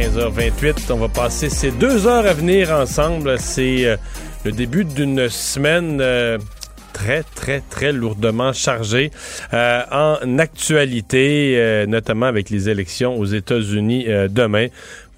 15h28. On va passer ces deux heures à venir ensemble. C'est euh, le début d'une semaine euh, très, très, très lourdement chargée euh, en actualité, notamment avec les élections aux États-Unis demain.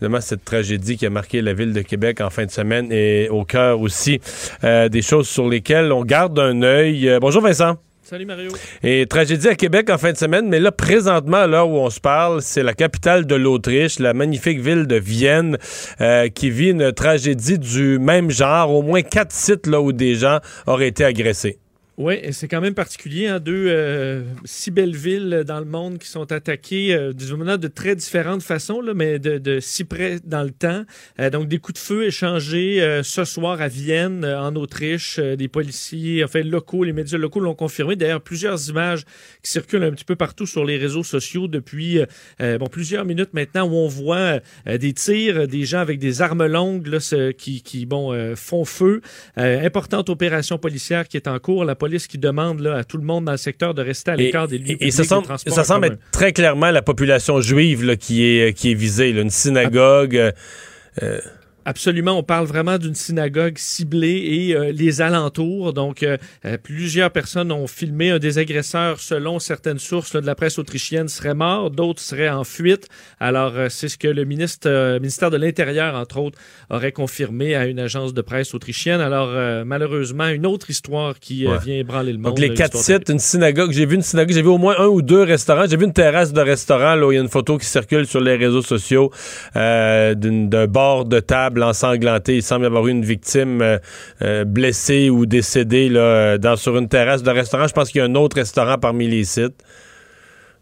Évidemment, cette tragédie qui a marqué la ville de Québec en fin de semaine est au cœur aussi des choses sur lesquelles on garde un œil. bonjour Vincent. Salut Mario. Et tragédie à Québec en fin de semaine, mais là, présentement, là où on se parle, c'est la capitale de l'Autriche, la magnifique ville de Vienne, euh, qui vit une tragédie du même genre. Au moins quatre sites là où des gens auraient été agressés. Oui, c'est quand même particulier. Hein? Deux euh, si belles villes dans le monde qui sont attaquées euh, de très différentes façons, là, mais de, si près dans le temps. Euh, donc, des coups de feu échangés euh, ce soir à Vienne, en Autriche. des policiers, enfin, locaux, les médias locaux l'ont confirmé. D'ailleurs, plusieurs images qui circulent un petit peu partout sur les réseaux sociaux depuis bon, plusieurs minutes maintenant où on voit des tirs, des gens avec des armes longues là, qui, qui bon, font feu. importante opération policière qui est en cours. La police qui demande là, à tout le monde dans le secteur de rester à l'écart des lieux et, ça semble, ça semble être très clairement la population juive là, qui, est, qui est visée, une synagogue. Euh, euh, Absolument, on parle vraiment d'une synagogue ciblée et euh, les alentours. Donc, euh, euh, plusieurs personnes ont filmé un des agresseurs, selon certaines sources de la presse autrichienne, serait mort, d'autres seraient en fuite. Alors, c'est ce que le ministre, ministère de l'Intérieur, entre autres, aurait confirmé à une agence de presse autrichienne. Alors, malheureusement, une autre histoire qui vient ébranler le monde. Donc, les quatre sites, une synagogue, j'ai vu une synagogue, j'ai vu au moins un ou deux restaurants. J'ai vu une terrasse de restaurant, là, où il y a une photo qui circule sur les réseaux sociaux d'un bord de table ensanglanté. Il semble y avoir eu une victime euh, euh, blessée ou décédée là, dans, sur une terrasse de restaurant. Je pense qu'il y a un autre restaurant parmi les sites.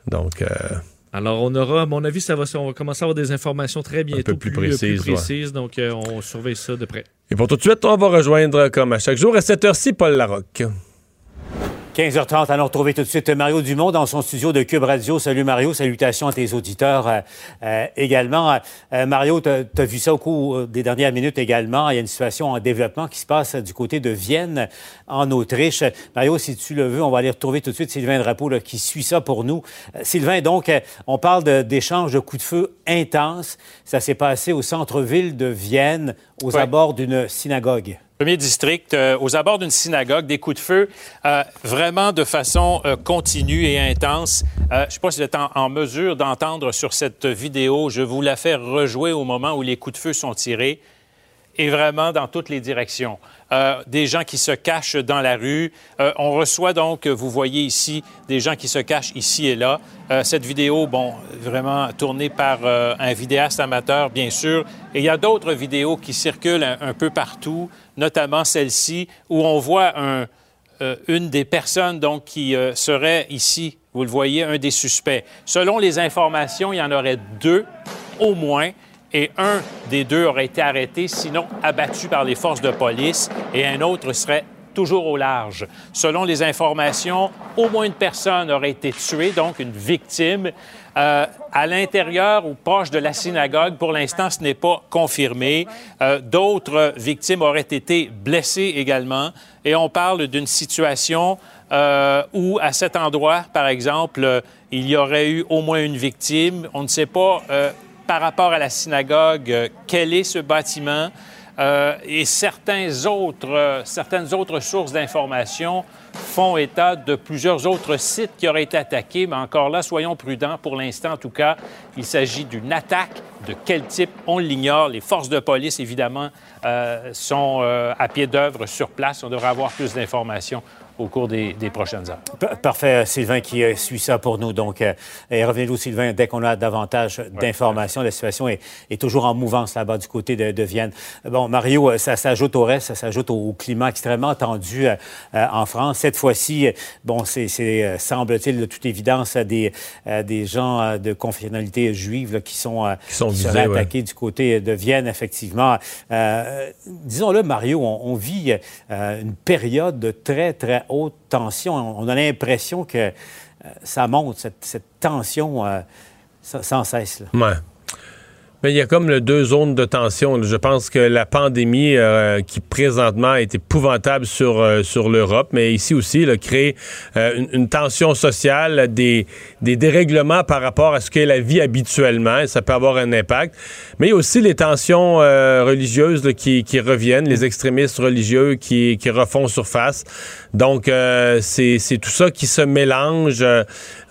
Donc. Euh, alors, on aura, à mon avis, ça va, on va commencer à avoir des informations très bientôt plus, précises. donc, on surveille ça de près. Et pour tout de suite, on va rejoindre, comme à chaque jour, à cette heure-ci, Paul Larocque. 15h30, allons retrouver tout de suite Mario Dumont dans son studio de Cube Radio. Salut Mario, salutations à tes auditeurs euh, euh, également. Euh, Mario, tu as, vu ça au cours des dernières minutes également. Il y a une situation en développement qui se passe du côté de Vienne, en Autriche. Mario, si tu le veux, on va aller retrouver tout de suite Sylvain Drapeau là, qui suit ça pour nous. Sylvain, donc, on parle d'échanges de, coups de feu intenses. Ça s'est passé au centre-ville de Vienne, aux abords d'une synagogue. Premier district, euh, aux abords d'une synagogue, des coups de feu euh, vraiment de façon euh, continue et intense. je ne sais pas si vous êtes en, mesure d'entendre sur cette vidéo. Je vous la fais rejouer au moment où les coups de feu sont tirés et vraiment dans toutes les directions. Des gens qui se cachent dans la rue. on reçoit donc, vous voyez ici, des gens qui se cachent ici et là. cette vidéo, bon, vraiment tournée par un vidéaste amateur, bien sûr. Et il y a d'autres vidéos qui circulent un peu partout notamment celle-ci, où on voit un, euh, une des personnes donc, qui euh, serait ici, vous le voyez, un des suspects. Selon les informations, il y en aurait deux au moins, et un des deux aurait été arrêté, sinon abattu par les forces de police, et un autre serait toujours au large. Selon les informations, au moins une personne aurait été tuée, donc une victime. Euh, à l'intérieur ou proche de la synagogue, pour l'instant, ce n'est pas confirmé. Euh, d'autres victimes auraient été blessées également. Et on parle d'une situation euh, où, à cet endroit, par exemple, il y aurait eu au moins une victime. On ne sait pas, par rapport à la synagogue, quel est ce bâtiment. et certains autres, certaines autres sources d'informations font état de plusieurs autres sites qui auraient été attaqués, mais encore là, soyons prudents. Pour l'instant, en tout cas, il s'agit d'une attaque. De quel type, on l'ignore. Les forces de police, évidemment, euh, sont euh, à pied d'œuvre sur place. On devrait avoir plus d'informations au cours des, prochaines heures. Parfait, Sylvain qui suit ça pour nous. Donc, et revenez-nous, Sylvain, dès qu'on a davantage d'informations. La situation est, toujours en mouvance là-bas du côté de, Vienne. Bon, Mario, ça s'ajoute au reste, ça s'ajoute au, climat extrêmement tendu en France. Cette fois-ci, bon, c'est, semble-t-il de toute évidence des, des gens de confessionnalité juive qui sont, qui sont attaqués du côté de Vienne, effectivement. disons-le, Mario, on, vit une période de très, très haute tension. On a l'impression que euh, ça monte, cette, tension euh, sans cesse. Mais il y a comme deux zones de tension. Je pense que la pandémie euh, qui présentement est épouvantable sur euh, sur l'Europe, mais ici aussi, elle crée euh, une, tension sociale, des, des dérèglements par rapport à ce qu'est la vie habituellement, et ça peut avoir un impact. Mais il y a aussi les tensions religieuses qui, qui, reviennent, les extrémistes religieux qui, qui refont surface. Donc, c'est tout ça qui se mélange.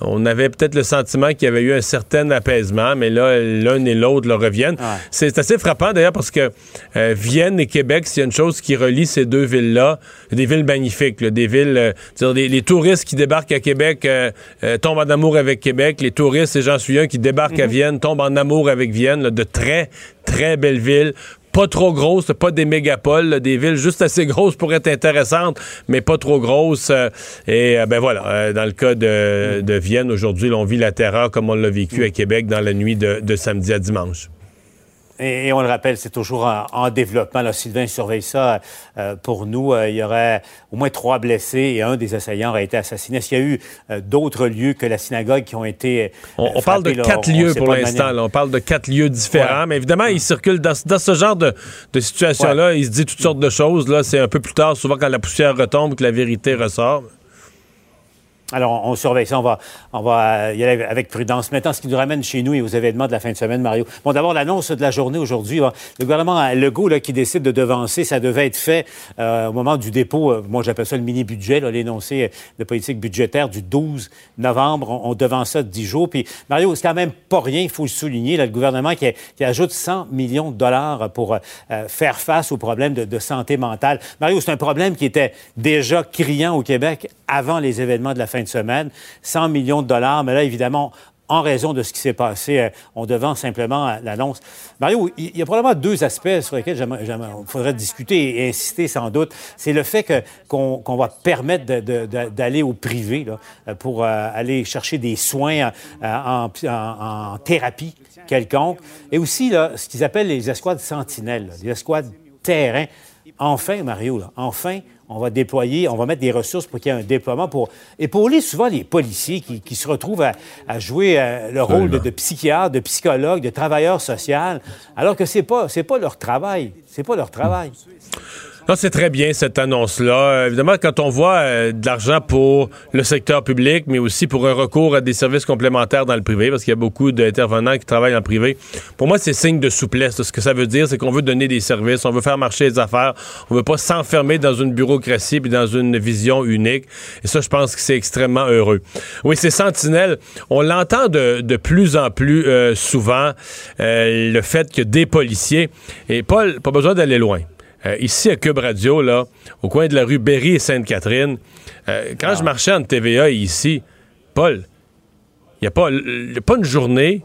On avait peut-être le sentiment qu'il y avait eu un certain apaisement, mais là, l'un et l'autre reviennent. C'est assez frappant d'ailleurs parce que euh, Vienne et Québec, s'il y a une chose qui relie ces deux villes-là, des villes magnifiques, des villes, euh, les, touristes qui débarquent à Québec euh, tombent en amour avec Québec, les touristes, et j'en suis un, qui débarquent à mhm. Vienne, tombent en amour avec Vienne, de très, très belles villes pas trop grosses, pas des mégapoles, des villes juste assez grosses pour être intéressantes, mais pas trop grosses. et ben voilà, dans le cas de, de Vienne, aujourd'hui, on vit la terreur comme on l'a vécu à Québec dans la nuit de samedi à dimanche. Et, on le rappelle, c'est toujours en, développement. Là, Sylvain surveille ça euh, pour nous. Euh, il y aurait au moins trois blessés et un des assaillants aurait été assassiné. Est-ce qu'il y a eu euh, d'autres lieux que la synagogue qui ont été On, parle de quatre lieux pour l'instant. On parle de quatre lieux différents. Mais évidemment, il circule dans, ce genre de, situation-là. Il se dit toutes sortes de choses. Là, c'est un peu plus tard, souvent quand la poussière retombe, que la vérité ressort. Alors, on, surveille ça. On va, on va y aller avec prudence. Maintenant, ce qui nous ramène chez nous et aux événements de la fin de semaine, Mario. Bon, d'abord, l'annonce de la journée aujourd'hui. Le gouvernement Legault là, qui décide de devancer, ça devait être fait euh, au moment du dépôt, euh, moi j'appelle ça le mini-budget, l'énoncé de politique budgétaire du 12 novembre. On, devance ça de 10 jours. Puis, Mario, c'est quand même pas rien, il faut le souligner. le gouvernement qui, ajoute 100 millions de dollars pour euh, faire face aux problèmes de, de santé mentale. Mario, c'est un problème qui était déjà criant au Québec avant les événements de la fin de semaine. 100 millions de dollars, mais là, évidemment, en raison de ce qui s'est passé, euh, on devant simplement l'annonce. Mario, il y a probablement deux aspects sur lesquels il faudrait discuter et insister sans doute. C'est le fait qu'on va permettre d'aller au privé là, pour euh, aller chercher des soins euh, en, thérapie quelconque. Et aussi ce qu'ils appellent les escouades sentinelles, les escouades terrain. Enfin, Mario, enfin, on va déployer, on va mettre des ressources pour qu'il y ait un déploiement pour épauler souvent les policiers qui, se retrouvent à, jouer euh, le rôle de, de, psychiatre, de psychologue, de travailleur social, alors que c'est pas c'est pas leur travail, c'est pas leur travail c'est très bien cette annonce-là. Euh, évidemment, quand on voit euh, de l'argent pour le secteur public, mais aussi pour un recours à des services complémentaires dans le privé, parce qu'il y a beaucoup d'intervenants qui travaillent en privé, pour moi, c'est signe de souplesse. Ce que ça veut dire, c'est qu'on veut donner des services, on veut faire marcher les affaires, on veut pas s'enfermer dans une bureaucratie et dans une vision unique. Et ça, je pense que c'est extrêmement heureux. Oui, c'est Sentinelle. On l'entend de, de, plus en plus euh, souvent, le fait que des policiers, et Paul, pas besoin d'aller loin. Euh, ici à Cube Radio, là, au coin de la rue Berry et Sainte-Catherine, euh, quand je ah. marchais en TVA ici, Paul, il n'y a, pas, pas une journée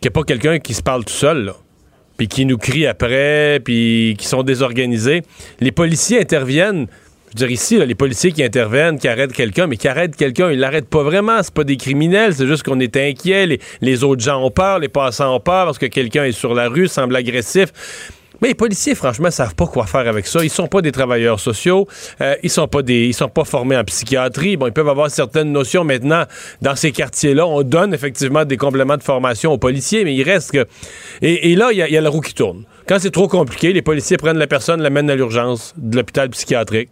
qu'il n'y a pas quelqu'un qui se parle tout seul, là, puis qui nous crie après, puis qui sont désorganisés. Les policiers interviennent. Je veux dire, ici, les policiers qui interviennent, qui arrêtent quelqu'un, mais qui arrêtent quelqu'un, ils l'arrêtent pas vraiment. C'est pas des criminels, c'est juste qu'on est inquiet. Les, les, autres gens ont peur, les passants ont peur parce que quelqu'un est sur la rue, semble agressif. Mais les policiers, franchement, savent pas quoi faire avec ça. Ils sont pas des travailleurs sociaux. Euh, ils sont pas des, ils sont pas formés en psychiatrie. Bon, ils peuvent avoir certaines notions maintenant dans ces quartiers-là. On donne effectivement des compléments de formation aux policiers, mais il reste que. Et, là, il y, y, a la roue qui tourne. Quand c'est trop compliqué, les policiers prennent la personne, l'amènent à l'urgence de l'hôpital psychiatrique.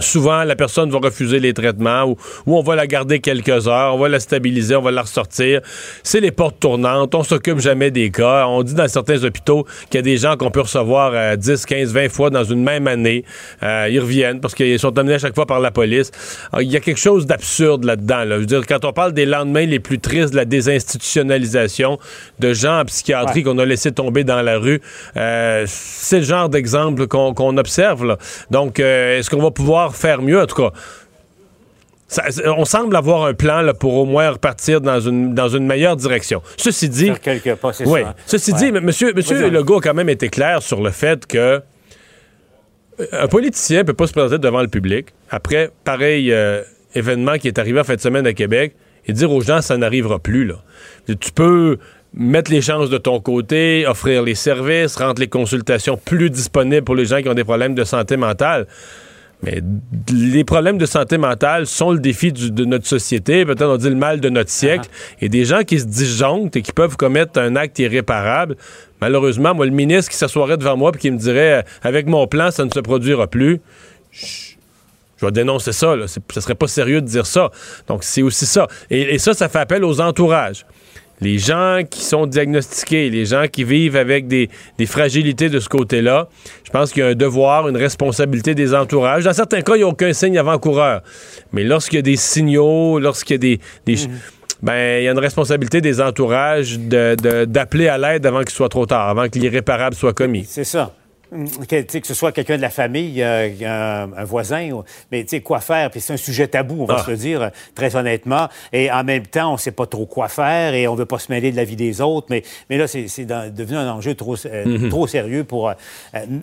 Souvent, la personne va refuser les traitements ou, on va la garder quelques heures, on va la stabiliser, on va la ressortir. C'est les portes tournantes, on s'occupe jamais des cas. On dit dans certains hôpitaux qu'il y a des gens qu'on peut recevoir 10, 15, 20 fois dans une même année. Euh, ils reviennent parce qu'ils sont amenés à chaque fois par la police. il y a quelque chose d'absurde là-dedans. Je veux dire, quand on parle des lendemains les plus tristes de la désinstitutionnalisation de gens en psychiatrie qu'on a laissé tomber dans la rue, euh, c'est le genre d'exemple qu'on observe. Donc, euh, est-ce qu'on va pouvoir pouvoir faire mieux. En tout cas, on semble avoir un plan là, pour au moins repartir dans une, dans une meilleure direction. Ceci dit. oui. Ceci dit, M. Monsieur, monsieur Legault a quand même été clair sur le fait que euh, un politicien ne peut pas se présenter devant le public après pareil euh, événement qui est arrivé en fin de semaine à Québec et dire aux gens ça n'arrivera plus. Là. Tu peux mettre les chances de ton côté, offrir les services, rendre les consultations plus disponibles pour les gens qui ont des problèmes de santé mentale. Mais les problèmes de santé mentale sont le défi de notre société, peut-être on dit le mal de notre siècle, ah. et des gens qui se disjonctent et qui peuvent commettre un acte irréparable. Malheureusement, moi, le ministre qui s'assoirait devant moi et qui me dirait avec mon plan, ça ne se produira plus, je, vais dénoncer ça. Là. Ce serait pas sérieux de dire ça. Donc, c'est aussi ça. et ça, ça fait appel aux entourages les gens qui sont diagnostiqués, les gens qui vivent avec des, fragilités de ce côté-là, je pense qu'il y a un devoir, une responsabilité des entourages. Dans certains cas, il n'y a aucun signe avant-coureur. Mais lorsqu'il y a des signaux, lorsqu'il y a des... Mhm. Ben, il y a une responsabilité des entourages d'appeler à l'aide avant qu'il soit trop tard, avant que l'irréparable soit commis. C'est ça. Que, que, ce soit quelqu'un de la famille, euh, un, voisin, mais tu sais, quoi faire? Puis c'est un sujet tabou, on va ah. se le dire, très honnêtement. Et en même temps, on ne sait pas trop quoi faire et on ne veut pas se mêler de la vie des autres. Mais, mais là, c'est devenu un enjeu trop, euh, mm-hmm. trop sérieux pour euh,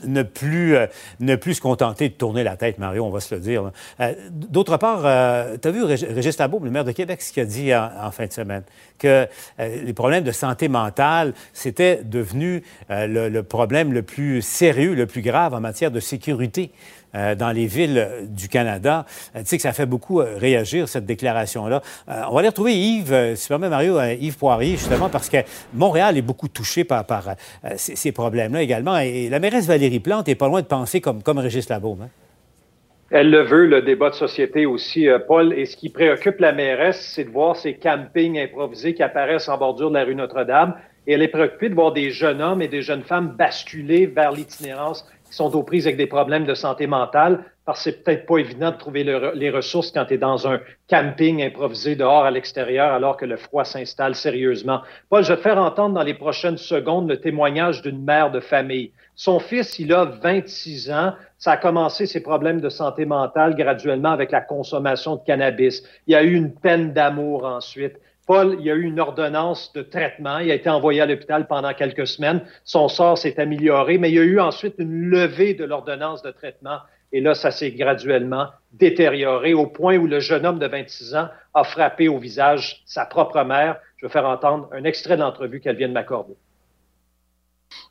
ne, plus, ne plus se contenter de tourner la tête, Mario, on va se le dire. D'autre part, tu as vu Régis Labo, le maire de Québec, ce qu'il a dit en, fin de semaine, que les problèmes de santé mentale, c'était devenu le, le problème le plus sérieux le plus grave en matière de sécurité euh, dans les villes du Canada. Euh, tu sais que ça fait beaucoup euh, réagir, cette déclaration-là. on va aller retrouver Yves, si permet Mario, Yves Poirier, justement, parce que Montréal est beaucoup touché par, ces, problèmes-là également. Et la mairesse Valérie Plante n'est pas loin de penser comme, comme Régis Labaume. Hein. Elle le veut, le débat de société aussi, Paul. Et ce qui préoccupe la mairesse, c'est de voir ces campings improvisés qui apparaissent en bordure de la rue Notre-Dame et elle est préoccupée de voir des jeunes hommes et des jeunes femmes basculer vers l'itinérance qui sont aux prises avec des problèmes de santé mentale, parce que c'est peut-être pas évident de trouver les ressources quand tu es dans un camping improvisé dehors à l'extérieur alors que le froid s'installe sérieusement. Paul, je vais te faire entendre dans les prochaines secondes le témoignage d'une mère de famille. Son fils, il a 26 ans. Ça a commencé ses problèmes de santé mentale graduellement avec la consommation de cannabis. Il y a eu une peine d'amour ensuite. Paul, il y a eu une ordonnance de traitement. Il a été envoyé à l'hôpital pendant quelques semaines. Son sort s'est amélioré, mais il y a eu ensuite une levée de l'ordonnance de traitement. Et là, ça s'est graduellement détérioré au point où le jeune homme de 26 ans a frappé au visage sa propre mère. Je vais faire entendre un extrait de l'entrevue qu'elle vient de m'accorder.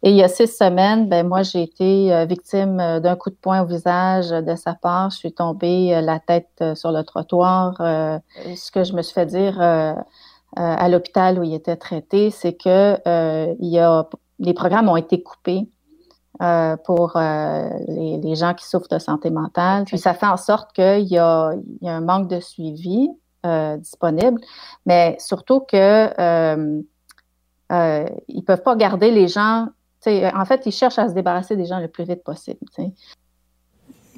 Et il y a six semaines, ben moi, j'ai été euh, victime euh, d'un coup de poing au visage de sa part. Je suis tombée euh, la tête sur le trottoir. Ce que je me suis fait dire à l'hôpital où il était traité, c'est que il y a, les programmes ont été coupés pour les, gens qui souffrent de santé mentale. Puis ça fait en sorte qu'il y a, il y a un manque de suivi disponible, mais surtout que euh, ils peuvent pas garder les gens. En fait, ils cherchent à se débarrasser des gens le plus vite possible.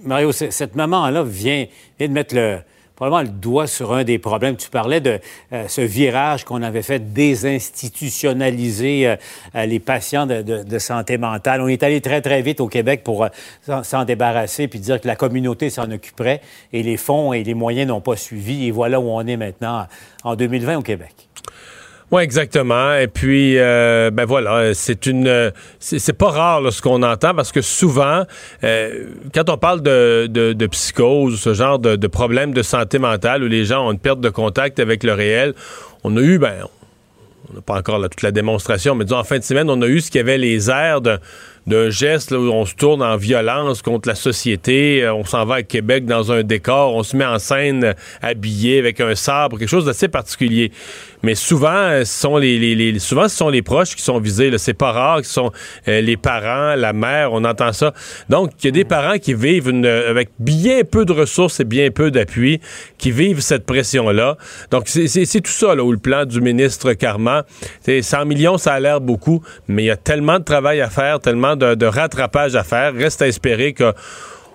Mario, cette maman-là vient, de mettre le, probablement le doigt sur un des problèmes. Tu parlais de euh, ce virage qu'on avait fait désinstitutionnaliser euh, euh, les patients de, santé mentale. On est allé très, très vite au Québec pour s'en débarrasser puis dire que la communauté s'en occuperait et les fonds et les moyens n'ont pas suivi. Et voilà où on est maintenant en 2020 au Québec. Oui, exactement. Et puis, euh, ben voilà, c'est une, c'est pas rare ce qu'on entend parce que souvent, euh, quand on parle de, de, psychose, ce genre de, de problème de santé mentale où les gens ont une perte de contact avec le réel, on a eu, ben, on n'a pas encore toute la démonstration, mais disons en fin de semaine, on a eu ce qui avait les airs d'un geste où on se tourne en violence contre la société. Euh, on s'en va à Québec dans un décor, on se met en scène habillé avec un sabre, quelque chose d'assez particulier. Mais souvent, euh, ce sont les, souvent, ce sont les proches qui sont visés. C'est pas rare, ce sont les parents, la mère, on entend ça. Donc, il y a des parents qui vivent avec bien peu de ressources et bien peu d'appui, qui vivent cette pression-là. Donc, c'est tout ça là, où le plan du ministre Carman, 100 millions, ça a l'air beaucoup, mais il y a tellement de travail à faire, tellement de, rattrapage à faire. Reste à espérer que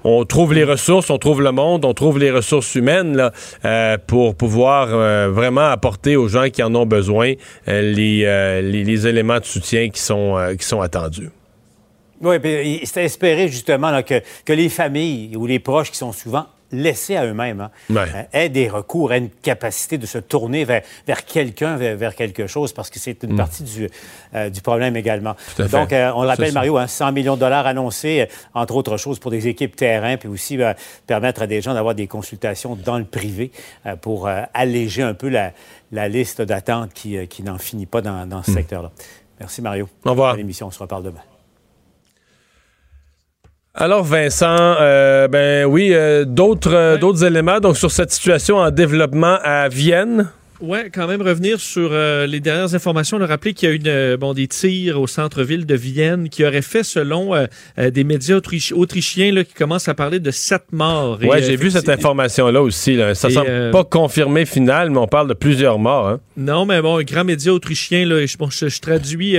on trouve les ressources, on trouve le monde, on trouve les ressources humaines euh, pour pouvoir euh, vraiment apporter aux gens qui en ont besoin euh, les, éléments de soutien qui sont, qui sont attendus. Oui, c'est à espérer justement que les familles ou les proches qui sont souvent laissés à eux-mêmes, hein, euh, aient des recours, aient une capacité de se tourner vers, vers quelqu'un, vers, quelque chose, parce que c'est une mm. partie du, euh, du problème également. Donc, euh, on le rappelle, Mario, 100 hein, millions de dollars annoncés, entre autres choses, pour des équipes terrain, puis aussi permettre à des gens d'avoir des consultations dans le privé pour alléger un peu la, la liste d'attente qui, qui n'en finit pas dans, dans ce mm. secteur-là. Merci, Mario. Au revoir. L'émission, on se reparle demain. Alors Vincent, euh, ben oui, euh, d'autres euh, d'autres éléments donc sur cette situation en développement à Vienne. Oui, quand même revenir sur euh, les dernières informations. On a rappelé qu'il y a eu euh, bon, des tirs au centre-ville de Vienne qui auraient fait, selon euh, des médias autrichiens, là, qui commencent à parler de sept morts. Oui, j'ai vu cette information-là aussi. Là. Ça ne semble pas confirmé final, mais on parle de plusieurs morts. Hein. Non, mais bon, un grand média autrichien, là, je, je, traduis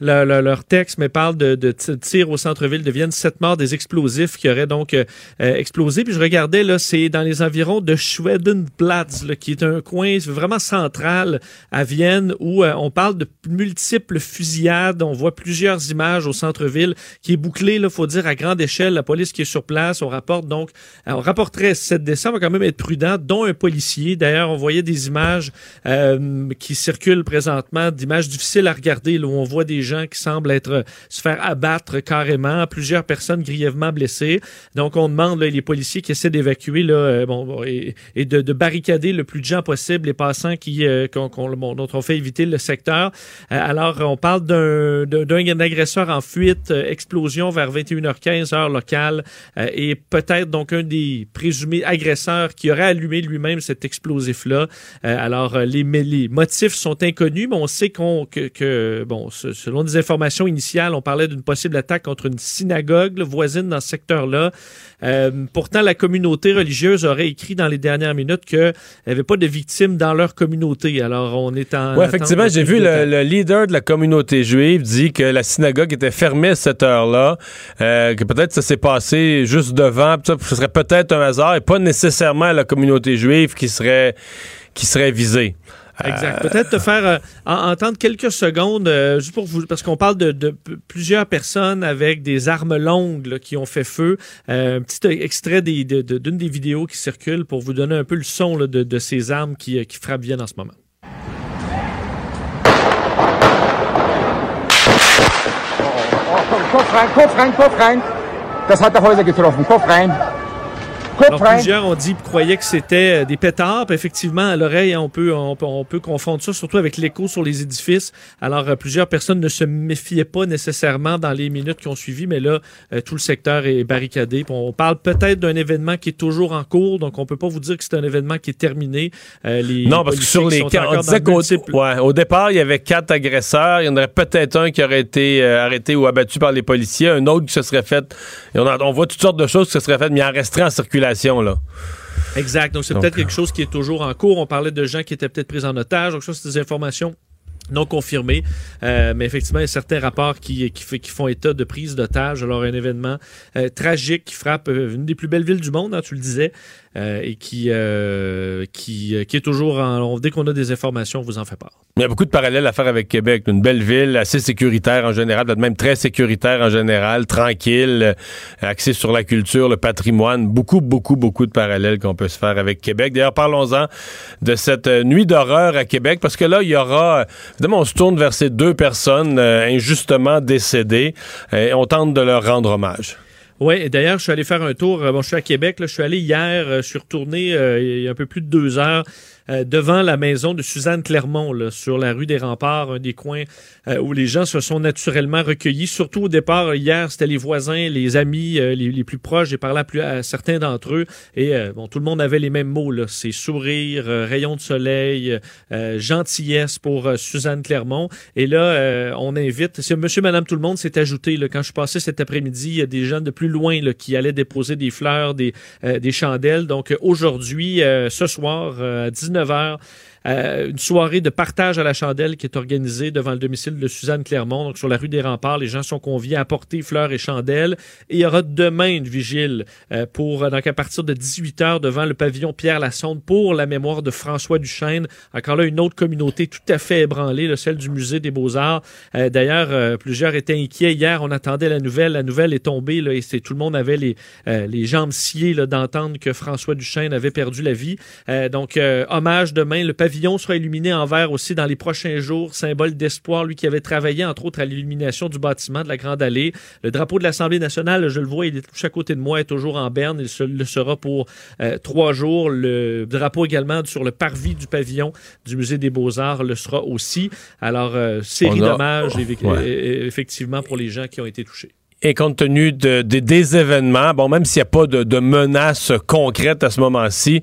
leur texte, mais parle de, de tirs au centre-ville de Vienne, sept morts des explosifs qui auraient donc explosé. Puis je regardais, là, c'est dans les environs de Schwedenplatz, là, qui est un coin vraiment centrale à Vienne où euh, on parle de multiples fusillades. On voit plusieurs images au centre-ville qui est bouclé, il faut dire, à grande échelle. La police qui est sur place, on rapporte donc, euh, on rapporterait 7 décembre, va quand même être prudent, dont un policier. D'ailleurs, on voyait des images euh, qui circulent présentement, d'images difficiles à regarder, où on voit des gens qui semblent être se faire abattre carrément, plusieurs personnes grièvement blessées. Donc, on demande les policiers qui essaient d'évacuer là, bon, et, de, de barricader le plus de gens possible les passants euh, dont on fait éviter le secteur. Euh, alors, on parle d'un agresseur en fuite, euh, explosion vers 21h15 heure locale, et peut-être donc un des présumés agresseurs qui aurait allumé lui-même cet explosif-là. alors, les, motifs sont inconnus, mais on sait que, bon, selon des informations initiales, on parlait d'une possible attaque contre une synagogue voisine dans ce secteur-là. Pourtant, la communauté religieuse aurait écrit dans les dernières minutes qu'il n'y avait pas de victimes dans leur communauté. Alors, on est en. Oui, effectivement, j'ai vu le, leader de la communauté juive dit que la synagogue était fermée à cette heure-là, euh, que peut-être ça s'est passé juste devant. Ça, ce serait peut-être un hasard et pas nécessairement la communauté juive qui serait, qui serait visée. Exact. Peut-être te faire euh, entendre quelques secondes, euh, juste pour vous, parce qu'on parle de, plusieurs personnes avec des armes longues qui ont fait feu. Euh, un petit extrait d'une des, vidéos qui circulent pour vous donner un peu le son de, ces armes qui, qui frappent bien en ce moment. Das hat Häuser getroffen. Kopf rein. Alors, plusieurs ont dit, croyaient que c'était euh, des pétards. effectivement, à l'oreille, on peut, on, peut, confondre ça, surtout avec l'écho sur les édifices. Alors, euh, plusieurs personnes ne se méfiaient pas nécessairement dans les minutes qui ont suivi, mais là, euh, tout le secteur est barricadé. on parle peut-être d'un événement qui est toujours en cours, donc on peut pas vous dire que c'est un événement qui est terminé. non, parce que sur les quatre, on disait qu'au départ, il y avait quatre agresseurs. Il y en aurait peut-être un qui aurait été arrêté ou abattu par les policiers, un autre qui se serait fait. On, on voit toutes sortes de choses qui se seraient faites, mais il en resterait en circulation là. Exact. Donc, c'est peut-être quelque chose qui est toujours en cours. On parlait de gens qui étaient peut-être pris en otage. Donc, ça, c'est des informations non confirmées. Euh, mais effectivement, il y a certains rapports qui, qui, qui font état de prise d'otage. Alors, un événement euh, tragique qui frappe euh, une des plus belles villes du monde, hein, tu le disais, et qui, qui, qui, est toujours en... Dès qu'on a des informations, on vous en fait part. Il y a beaucoup de parallèles à faire avec Québec. Une belle ville, assez sécuritaire en général, peut-être même très sécuritaire en général, tranquille, euh, axée sur la culture, le patrimoine. Beaucoup, beaucoup, beaucoup de parallèles qu'on peut se faire avec Québec. D'ailleurs, parlons-en de cette euh, nuit d'horreur à Québec, parce que là, il y aura... Évidemment, on se tourne vers ces deux personnes euh, injustement décédées et on tente de leur rendre hommage. Oui, d'ailleurs, je suis allé faire un tour. Bon, je suis à Québec, là, je suis allé hier, je suis retourné il y a un peu plus de deux heures euh, devant la maison de Suzanne Clermont, là, sur la rue des Remparts, un des coins euh, où les gens se sont naturellement recueillis. Surtout au départ, hier, c'était les voisins, les amis euh, les, plus proches. J'ai parlé à, plus, à certains d'entre eux et bon, tout le monde avait les mêmes mots. C'est sourire, rayon de soleil, gentillesse pour Suzanne Clermont. Et là, on invite, monsieur, madame, tout le monde s'est ajouté. Là, quand je passais cet après-midi, il y a des gens de plus loin là, qui allaient déposer des fleurs, des, des chandelles. Donc aujourd'hui, ce soir, à 19 9 une soirée de partage à la chandelle qui est organisée devant le domicile de Suzanne Clermont, donc sur la rue des Remparts. Les gens sont conviés à apporter fleurs et chandelles. Et il y aura demain une vigile pour, donc à partir de 18 h devant le pavillon Pierre Lassonde pour la mémoire de François Duchesne. Encore là, une autre communauté tout à fait ébranlée, celle du Musée des Beaux-Arts. D'ailleurs, plusieurs étaient inquiets. Hier, on attendait la nouvelle. La nouvelle est tombée là, et c'est tout le monde avait les, les jambes sciées d'entendre que François Duchesne avait perdu la vie. Euh, donc, euh, hommage demain. Le sera illuminé en vert aussi dans les prochains jours, symbole d'espoir, lui qui avait travaillé entre autres à l'illumination du bâtiment de la Grande Allée. Le drapeau de l'Assemblée nationale, je le vois, il est tout à côté de moi, est toujours en berne. Il le sera pour euh, trois jours. Le drapeau également sur le parvis du pavillon du Musée des Beaux-Arts le sera aussi. Alors, série d'hommages, effectivement, pour les gens qui ont été touchés. Et compte tenu de, des événements, bon, même s'il n'y a pas de, de menaces concrètes à ce moment-ci,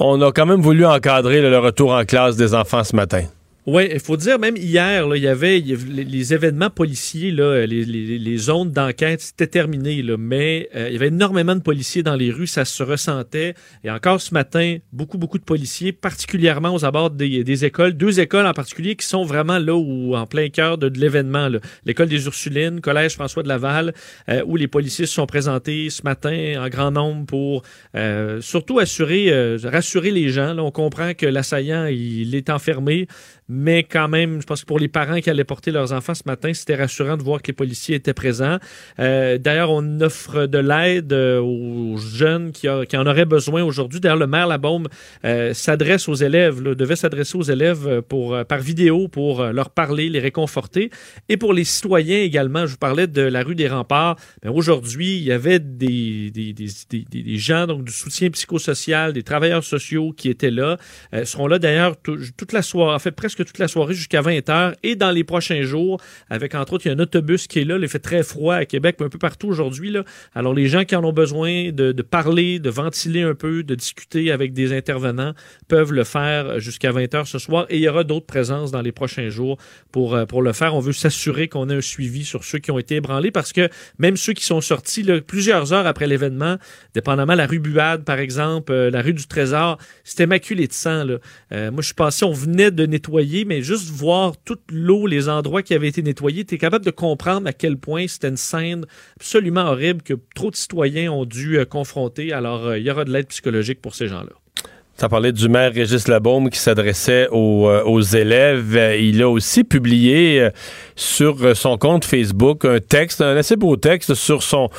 on a quand même voulu encadrer le retour en classe des enfants ce matin. Oui, il faut dire, même hier, là, il, y avait, les, événements policiers, là, les, les, zones d'enquête, c'était terminé, là, mais euh, il y avait énormément de policiers dans les rues, ça se ressentait. Et encore ce matin, beaucoup, beaucoup de policiers, particulièrement aux abords des, écoles, deux écoles en particulier qui sont vraiment là où, en plein cœur de, l'événement. L'école des Ursulines, Collège François de Laval, euh, où les policiers se sont présentés ce matin en grand nombre pour euh, surtout assurer, rassurer les gens. Là, on comprend que l'assaillant, il est enfermé mais quand même, je pense que pour les parents qui allaient porter leurs enfants ce matin, c'était rassurant de voir que les policiers étaient présents. Euh, D'ailleurs, on offre de l'aide euh, aux jeunes qui, qui, en auraient besoin aujourd'hui. D'ailleurs, le maire Labaume euh, s'adresse aux élèves, devait s'adresser aux élèves euh, pour, par vidéo pour leur parler, les réconforter. Et pour les citoyens également, je vous parlais de la rue des Remparts. Aujourd'hui, il y avait des, des, des, des, gens donc du soutien psychosocial, des travailleurs sociaux qui étaient là. Euh, seront là d'ailleurs toute la soirée, en fait presque toute la soirée jusqu'à 20h et dans les prochains jours, avec entre autres, il y a un autobus qui est là. Il fait très froid à Québec, mais un peu partout aujourd'hui. Alors, les gens qui en ont besoin de, parler, de ventiler un peu, de discuter avec des intervenants peuvent le faire jusqu'à 20h ce soir. Et il y aura d'autres présences dans les prochains jours pour, euh, pour le faire. On veut s'assurer qu'on ait un suivi sur ceux qui ont été ébranlés parce que même ceux qui sont sortis plusieurs heures après l'événement, dépendamment la rue Buade, par exemple, euh, la rue du Trésor, c'était maculé de sang. Là. Euh, moi, je suis passé, on venait de nettoyer mais juste voir toute l'eau, les endroits qui avaient été nettoyés, tu es capable de comprendre à quel point c'était une scène absolument horrible que trop de citoyens ont dû euh, confronter. Alors, euh, il y aura de l'aide psychologique pour ces gens-là. Tu parlé du maire Régis Labaume qui s'adressait aux, euh, aux, élèves. Il a aussi publié sur son compte Facebook un texte, un assez beau texte sur son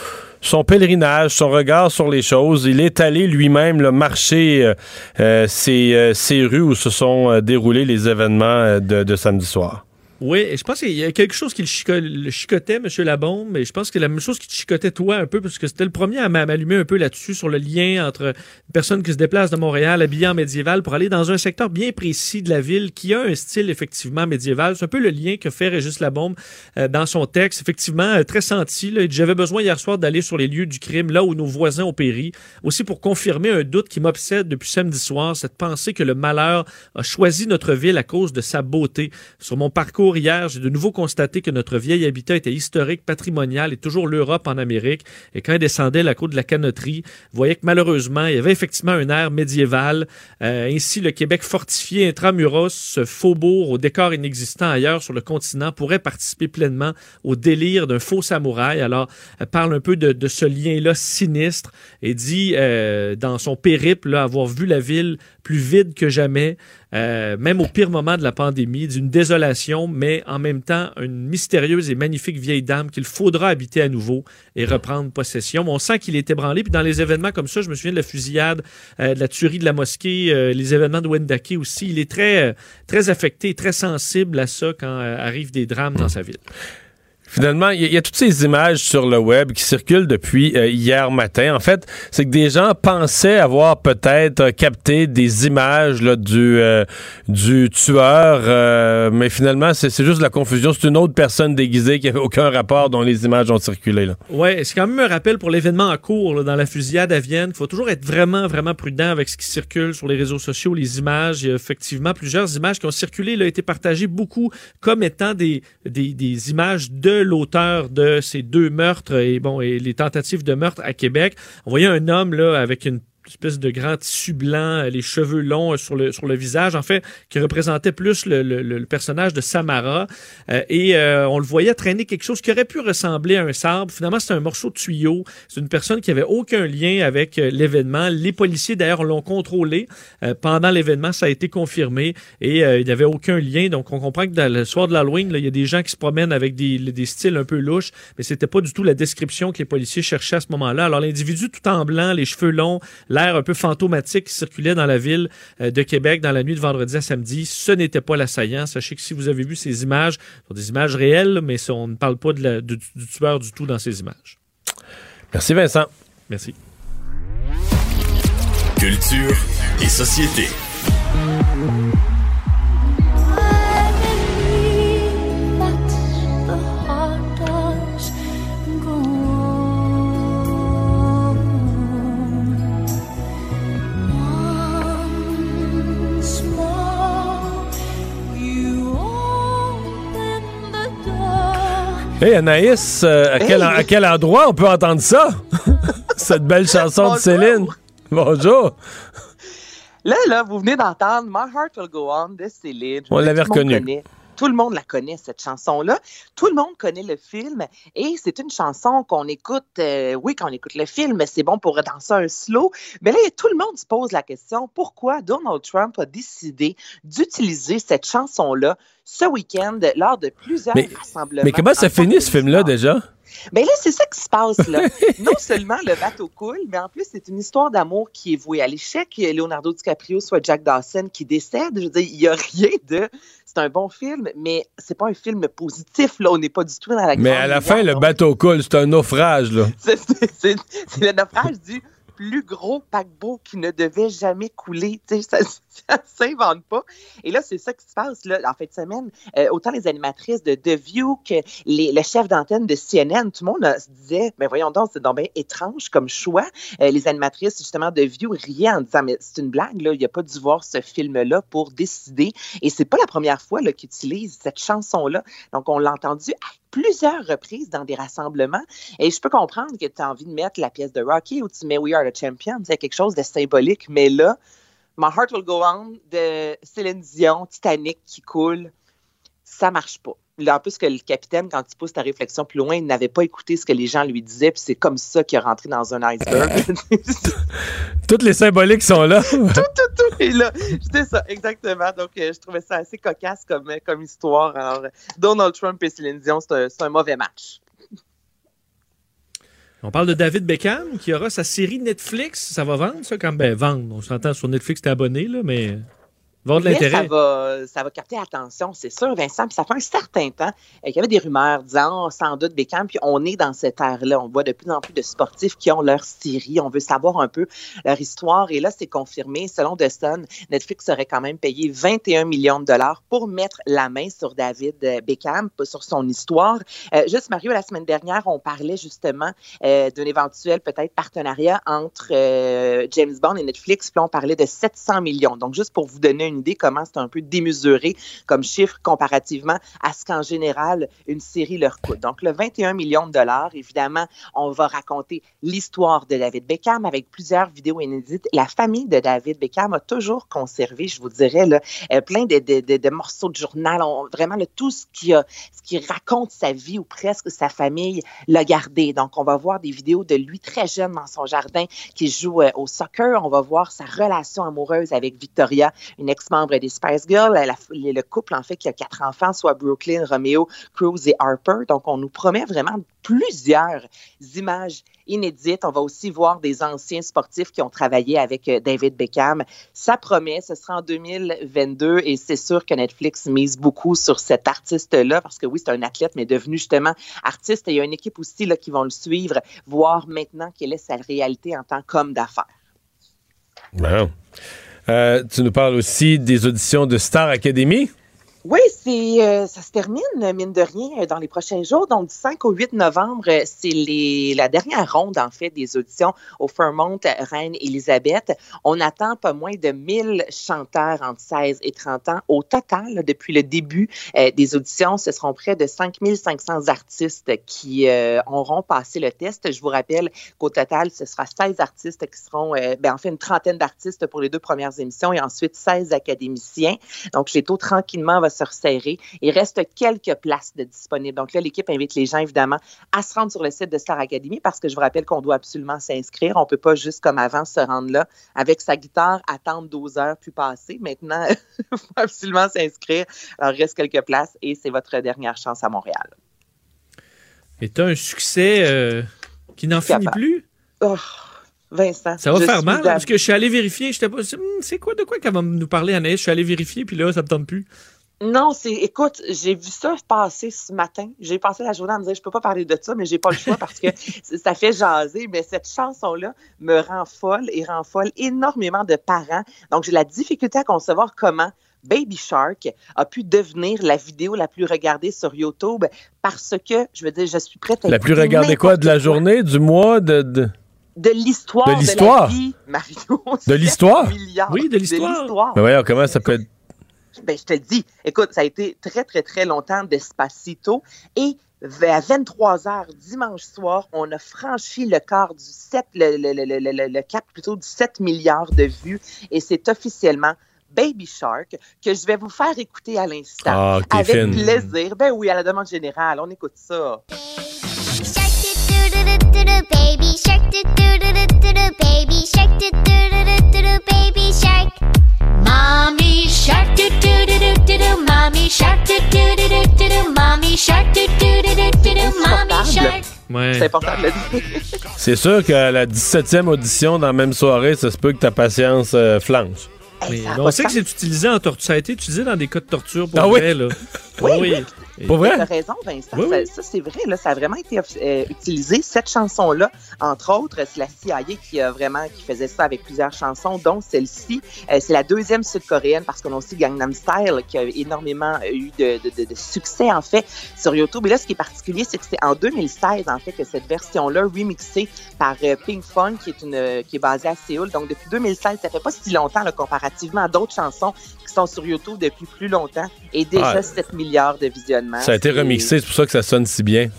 son pèlerinage, son regard sur les choses. Il est allé lui-même le marcher euh, euh, ces, euh, ces, rues où se sont déroulés les événements de, de samedi soir. Oui, je pense qu'il y a quelque chose qui le, chicotait, M. Labombe, mais je pense que la même chose qui te chicotait toi un peu, parce que c'était le premier à m'allumer un peu là-dessus, sur le lien entre une personne qui se déplace de Montréal habillée en médiéval pour aller dans un secteur bien précis de la ville qui a un style effectivement médiéval. C'est un peu le lien que fait Régis Labombe euh, dans son texte, effectivement euh, très senti. J'avais besoin hier soir d'aller sur les lieux du crime, là où nos voisins ont péri, aussi pour confirmer un doute qui m'obsède depuis samedi soir, cette pensée que le malheur a choisi notre ville à cause de sa beauté. Sur mon parcours hier, j'ai de nouveau constaté que notre vieil habitat était historique, patrimonial et toujours l'Europe en Amérique. Et quand il descendait la côte de la Canoterie, vous voyez que malheureusement, il y avait effectivement un air médiéval. Euh, ainsi, le Québec fortifié intramuros, ce faubourg au décor inexistant ailleurs sur le continent, pourrait participer pleinement au délire d'un faux samouraï. Alors, elle parle un peu de, ce lien-là sinistre et dit, euh, dans son périple, avoir vu la ville plus vide que jamais, euh, même au pire moment de la pandémie, d'une désolation, mais en même temps une mystérieuse et magnifique vieille dame qu'il faudra habiter à nouveau et reprendre possession. on sent qu'il est ébranlé. Puis dans les événements comme ça, je me souviens de la fusillade, euh, de la tuerie de la mosquée, euh, les événements de Wendake aussi. Il est très, très affecté, très sensible à ça quand arrivent des drames dans sa ville. Finalement, il y, a toutes ces images sur le web qui circulent depuis euh, hier matin. En fait, c'est que des gens pensaient avoir peut-être capté des images euh, du tueur, euh, mais finalement, c'est juste la confusion. C'est une autre personne déguisée qui n'avait aucun rapport dont les images ont circulé. Oui, c'est quand même un rappel pour l'événement en cours dans la fusillade à Vienne. Il faut toujours être vraiment, vraiment prudent avec ce qui circule sur les réseaux sociaux, les images. Il y a effectivement plusieurs images qui ont circulé, là, été partagées beaucoup comme étant des, des images de l'auteur de ces deux meurtres et bon et les tentatives de meurtre à Québec. On voyait un homme là avec une espèce de grand tissu blanc, les cheveux longs sur le, sur le visage, en fait, qui représentait plus le, le, personnage de Samara. et on le voyait traîner quelque chose qui aurait pu ressembler à un sabre. Finalement, c'est un morceau de tuyau. C'est une personne qui avait aucun lien avec l'événement. Les policiers, d'ailleurs, l'ont contrôlé. pendant l'événement, ça a été confirmé et il n'y avait aucun lien. Donc, on comprend que dans le soir de l'Halloween, il y a des gens qui se promènent avec des, des styles un peu louches, mais c'était pas du tout la description que les policiers cherchaient à ce moment-là. Alors, l'individu tout en blanc, les cheveux longs, l'air un peu fantomatique qui circulait dans la ville euh, de Québec dans la nuit de vendredi à samedi, ce n'était pas l'assaillant. Sachez que si vous avez vu ces images, ce sont des images réelles, mais on ne parle pas de du tueur du tout dans ces images. Merci Vincent. Merci. Culture et société. Hey Anaïs, euh, à, quel, à, quel, endroit on peut entendre ça? Cette belle chanson de Céline. Bonjour. Là, là, vous venez d'entendre My Heart Will Go On de Céline. On l'avait reconnue. Tout le monde la connaît, cette chanson-là. Tout le monde connaît le film et c'est une chanson qu'on écoute, euh, oui, quand on écoute le film, c'est bon pour danser un slow. Mais là, tout le monde se pose la question, pourquoi Donald Trump a décidé d'utiliser cette chanson-là ce week-end lors de plusieurs rassemblements. Mais comment ça finit ce film-là déjà? Mais ben là, c'est ça qui se passe. Là. non seulement le bateau coule, mais en plus, c'est une histoire d'amour qui est vouée à l'échec. Leonardo DiCaprio, soit Jack Dawson qui décède. Je veux dire, il n'y a rien de. C'est un bon film, mais c'est pas un film positif. Là. On n'est pas du tout dans la Mais à la fin, le bateau coule. C'est un naufrage. là. C'est le naufrage du plus gros paquebot qui ne devait jamais couler. Ça, ça ne s'invente pas. Et là, c'est ça qui se passe là, en fin de semaine. Euh, autant les animatrices de The View que les, le chef d'antenne de CNN, tout le monde se disait, mais voyons donc, c'est donc bien étrange comme choix. Euh, les animatrices, justement, de View riaient en disant, mais c'est une blague, il n'y a pas dû voir ce film-là pour décider. Et c'est pas la première fois qu'ils utilisent cette chanson-là. Donc, on l'a entendu plusieurs reprises dans des rassemblements. Et je peux comprendre que tu as envie de mettre la pièce de Rocky ou tu mets We Are the Champions, c'est quelque chose de symbolique, mais là, My Heart Will Go On de Céline Dion, Titanic qui coule, ça marche pas. En plus que le capitaine, quand il pousse ta réflexion plus loin, il n'avait pas écouté ce que les gens lui disaient, puis c'est comme ça qu'il est rentré dans un iceberg. Toutes les symboliques sont là. tout, tout, tout est là. C'était ça, exactement. Donc, euh, je trouvais ça assez cocasse comme, comme histoire. Alors, Donald Trump et Céline Dion, c'est un, mauvais match. On parle de David Beckham qui aura sa série Netflix. Ça va vendre, ça, quand ben vendre. On s'entend sur Netflix, t'es abonné, là, mais ça va, ça va capter l'attention, c'est sûr, Vincent. Puis ça fait un certain temps euh, qu'il y avait des rumeurs disant oh, sans doute Beckham, puis on est dans cette ère-là. On voit de plus en plus de sportifs qui ont leur série. On veut savoir un peu leur histoire. Et là, c'est confirmé. Selon The Sun, Netflix aurait quand même payé 21 millions de dollars pour mettre la main sur David euh, Beckham, sur son histoire. Euh, juste, Mario, la semaine dernière, on parlait justement d'un éventuel peut-être partenariat entre James Bond et Netflix. Puis on parlait de 700 millions. Donc, juste pour vous donner une idée comment c'est un peu démesuré comme chiffre comparativement à ce qu'en général une série leur coûte. Donc, le 21 millions de dollars, évidemment, on va raconter l'histoire de David Beckham avec plusieurs vidéos inédites. La famille de David Beckham a toujours conservé, je vous dirais, là, euh, plein de, de, morceaux de journal, vraiment le tout ce qui, ce qui raconte sa vie ou presque sa famille l'a gardé. Donc, on va voir des vidéos de lui très jeune dans son jardin qui joue euh, au soccer. On va voir sa relation amoureuse avec Victoria, une ex-membre des Spice Girls. le couple, en fait, qui a quatre enfants, soit Brooklyn, Romeo, Cruz et Harper. Donc, on nous promet vraiment plusieurs images inédites. On va aussi voir des anciens sportifs qui ont travaillé avec euh, David Beckham. Ça promet, ce sera en 2022 et c'est sûr que Netflix mise beaucoup sur cet artiste-là parce que oui, c'est un athlète, mais devenu justement artiste. Et il y a une équipe aussi là, qui vont le suivre, voir maintenant quelle est sa réalité en tant qu'homme d'affaires. Wow. Euh, tu nous parles aussi des auditions de Star Academy. Oui, c'est euh, ça se termine, mine de rien, dans les prochains jours. Donc, du 5 au 8 novembre, c'est la dernière ronde, en fait, des auditions au Fairmont Reine-Élisabeth. On attend pas moins de 1000 chanteurs entre 16 et 30 ans. Au total, depuis le début euh, des auditions, ce seront près de 5500 artistes qui euh, auront passé le test. Je vous rappelle qu'au total, ce sera 16 artistes qui seront, ben, en fait, une trentaine d'artistes pour les deux premières émissions et ensuite 16 académiciens. Donc, les taux tranquillement va se resserrer. Il reste quelques places de disponibles. Donc là, l'équipe invite les gens, évidemment, à se rendre sur le site de Star Academy parce que je vous rappelle qu'on doit absolument s'inscrire. On ne peut pas juste comme avant se rendre là avec sa guitare, attendre 12 heures puis passer. Maintenant, il faut absolument s'inscrire. Alors, il reste quelques places et c'est votre dernière chance à Montréal. Et tu as un succès euh, qui n'en finit plus? Oh. Vincent. Ça va faire mal, parce que je suis allé vérifier. J'étais pas. Hmm, c'est quoi de quoi qu'elle va nous parler, Anaïs? Je suis allé vérifier, puis là, ça me tente plus. Non, c'est. Écoute, j'ai vu ça passer ce matin. J'ai passé la journée à me dire, je peux pas parler de ça, mais j'ai pas le choix parce que ça fait jaser. Mais cette chanson-là me rend folle et rend folle énormément de parents. Donc, j'ai la difficulté à concevoir comment Baby Shark a pu devenir la vidéo la plus regardée sur YouTube parce que, je veux dire, je suis prête à. La plus regardée quoi? De la journée, du mois, de... de de l'histoire de, l'histoire. la vie, Mario. De l'histoire? Oui, de l'histoire. Mais voyons, comment ça peut être... Ben, je te le dis. Écoute, ça a été très, très, très longtemps d'Espacito. Et à 23 heures dimanche soir, on a franchi le quart du 7, le, le, le, cap plutôt du 7 milliards de vues. Et c'est officiellement Baby Shark que je vais vous faire écouter à l'instant. Ah, avec plaisir. Ben oui, à la demande générale. On écoute ça. baby shark mommy shark do do do do do do mommy shark do do do do do do mommy shark do do do do do do mommy shark Ouais. C'est important de le dire. C'est sûr qu'à la 17e audition, dans la même soirée, ça se peut que ta patience euh, flanche. Mais on sait que c'est utilisé en torture. Ça a été utilisé dans des cas de torture pour ah vrai, oui? là. Oui, oui. Pour vrai? Tu as raison, Vincent. Ça, c'est vrai. Là, ça a vraiment été euh, utilisé. Cette chanson-là, entre autres, c'est la CIA qui a vraiment qui faisait ça avec plusieurs chansons, dont celle-ci. Euh, c'est la deuxième sud-coréenne parce qu'on a aussi Gangnam Style qui a énormément eu de, de, de, succès en fait sur YouTube. Et là, ce qui est particulier, c'est que c'est en 2016 en fait que cette version-là, remixée par euh, Pink Fun, qui est une qui est basée à Séoul. Donc depuis 2016, ça fait pas si longtemps là, comparativement à d'autres chansons sont sur YouTube depuis plus longtemps et déjà 7 milliards de visionnements. Ça a été remixé, c'est pour ça que ça sonne si bien.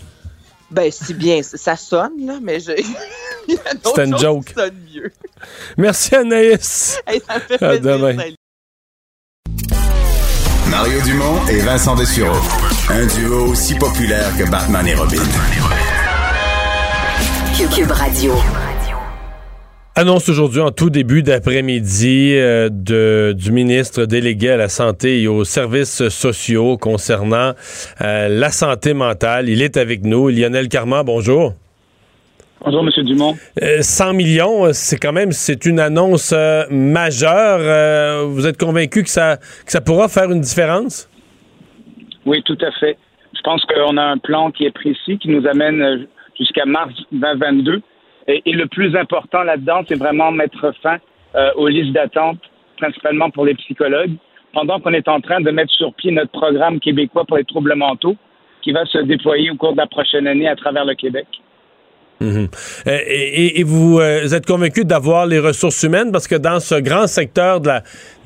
Ben, si bien, ça sonne, là, mais je. C'est une joke. Qui sonne mieux. Merci, Anaïs. ça fait plaisir, à demain. Mario Dumont et Vincent Dessureau. Un duo aussi populaire que Batman et Robin. Cube Radio. Annonce aujourd'hui en tout début d'après-midi euh, du ministre délégué à la santé et aux services sociaux concernant euh, la santé mentale. Il est avec nous. Lionel Carman, bonjour. Bonjour, M. Dumont. 100 euh, millions, c'est quand même c'est une annonce majeure. vous êtes convaincu que ça, que ça pourra faire une différence? Oui, tout à fait. Je pense qu'on a un plan qui est précis, qui nous amène jusqu'à mars 2022 et, le plus important là-dedans, c'est vraiment mettre fin euh, aux listes d'attente, principalement pour les psychologues, pendant qu'on est en train de mettre sur pied notre programme québécois pour les troubles mentaux, qui va se déployer au cours de la prochaine année à travers le Québec. Mhm. Euh, et, vous, euh, êtes convaincu d'avoir les ressources humaines? Parce que dans ce grand secteur de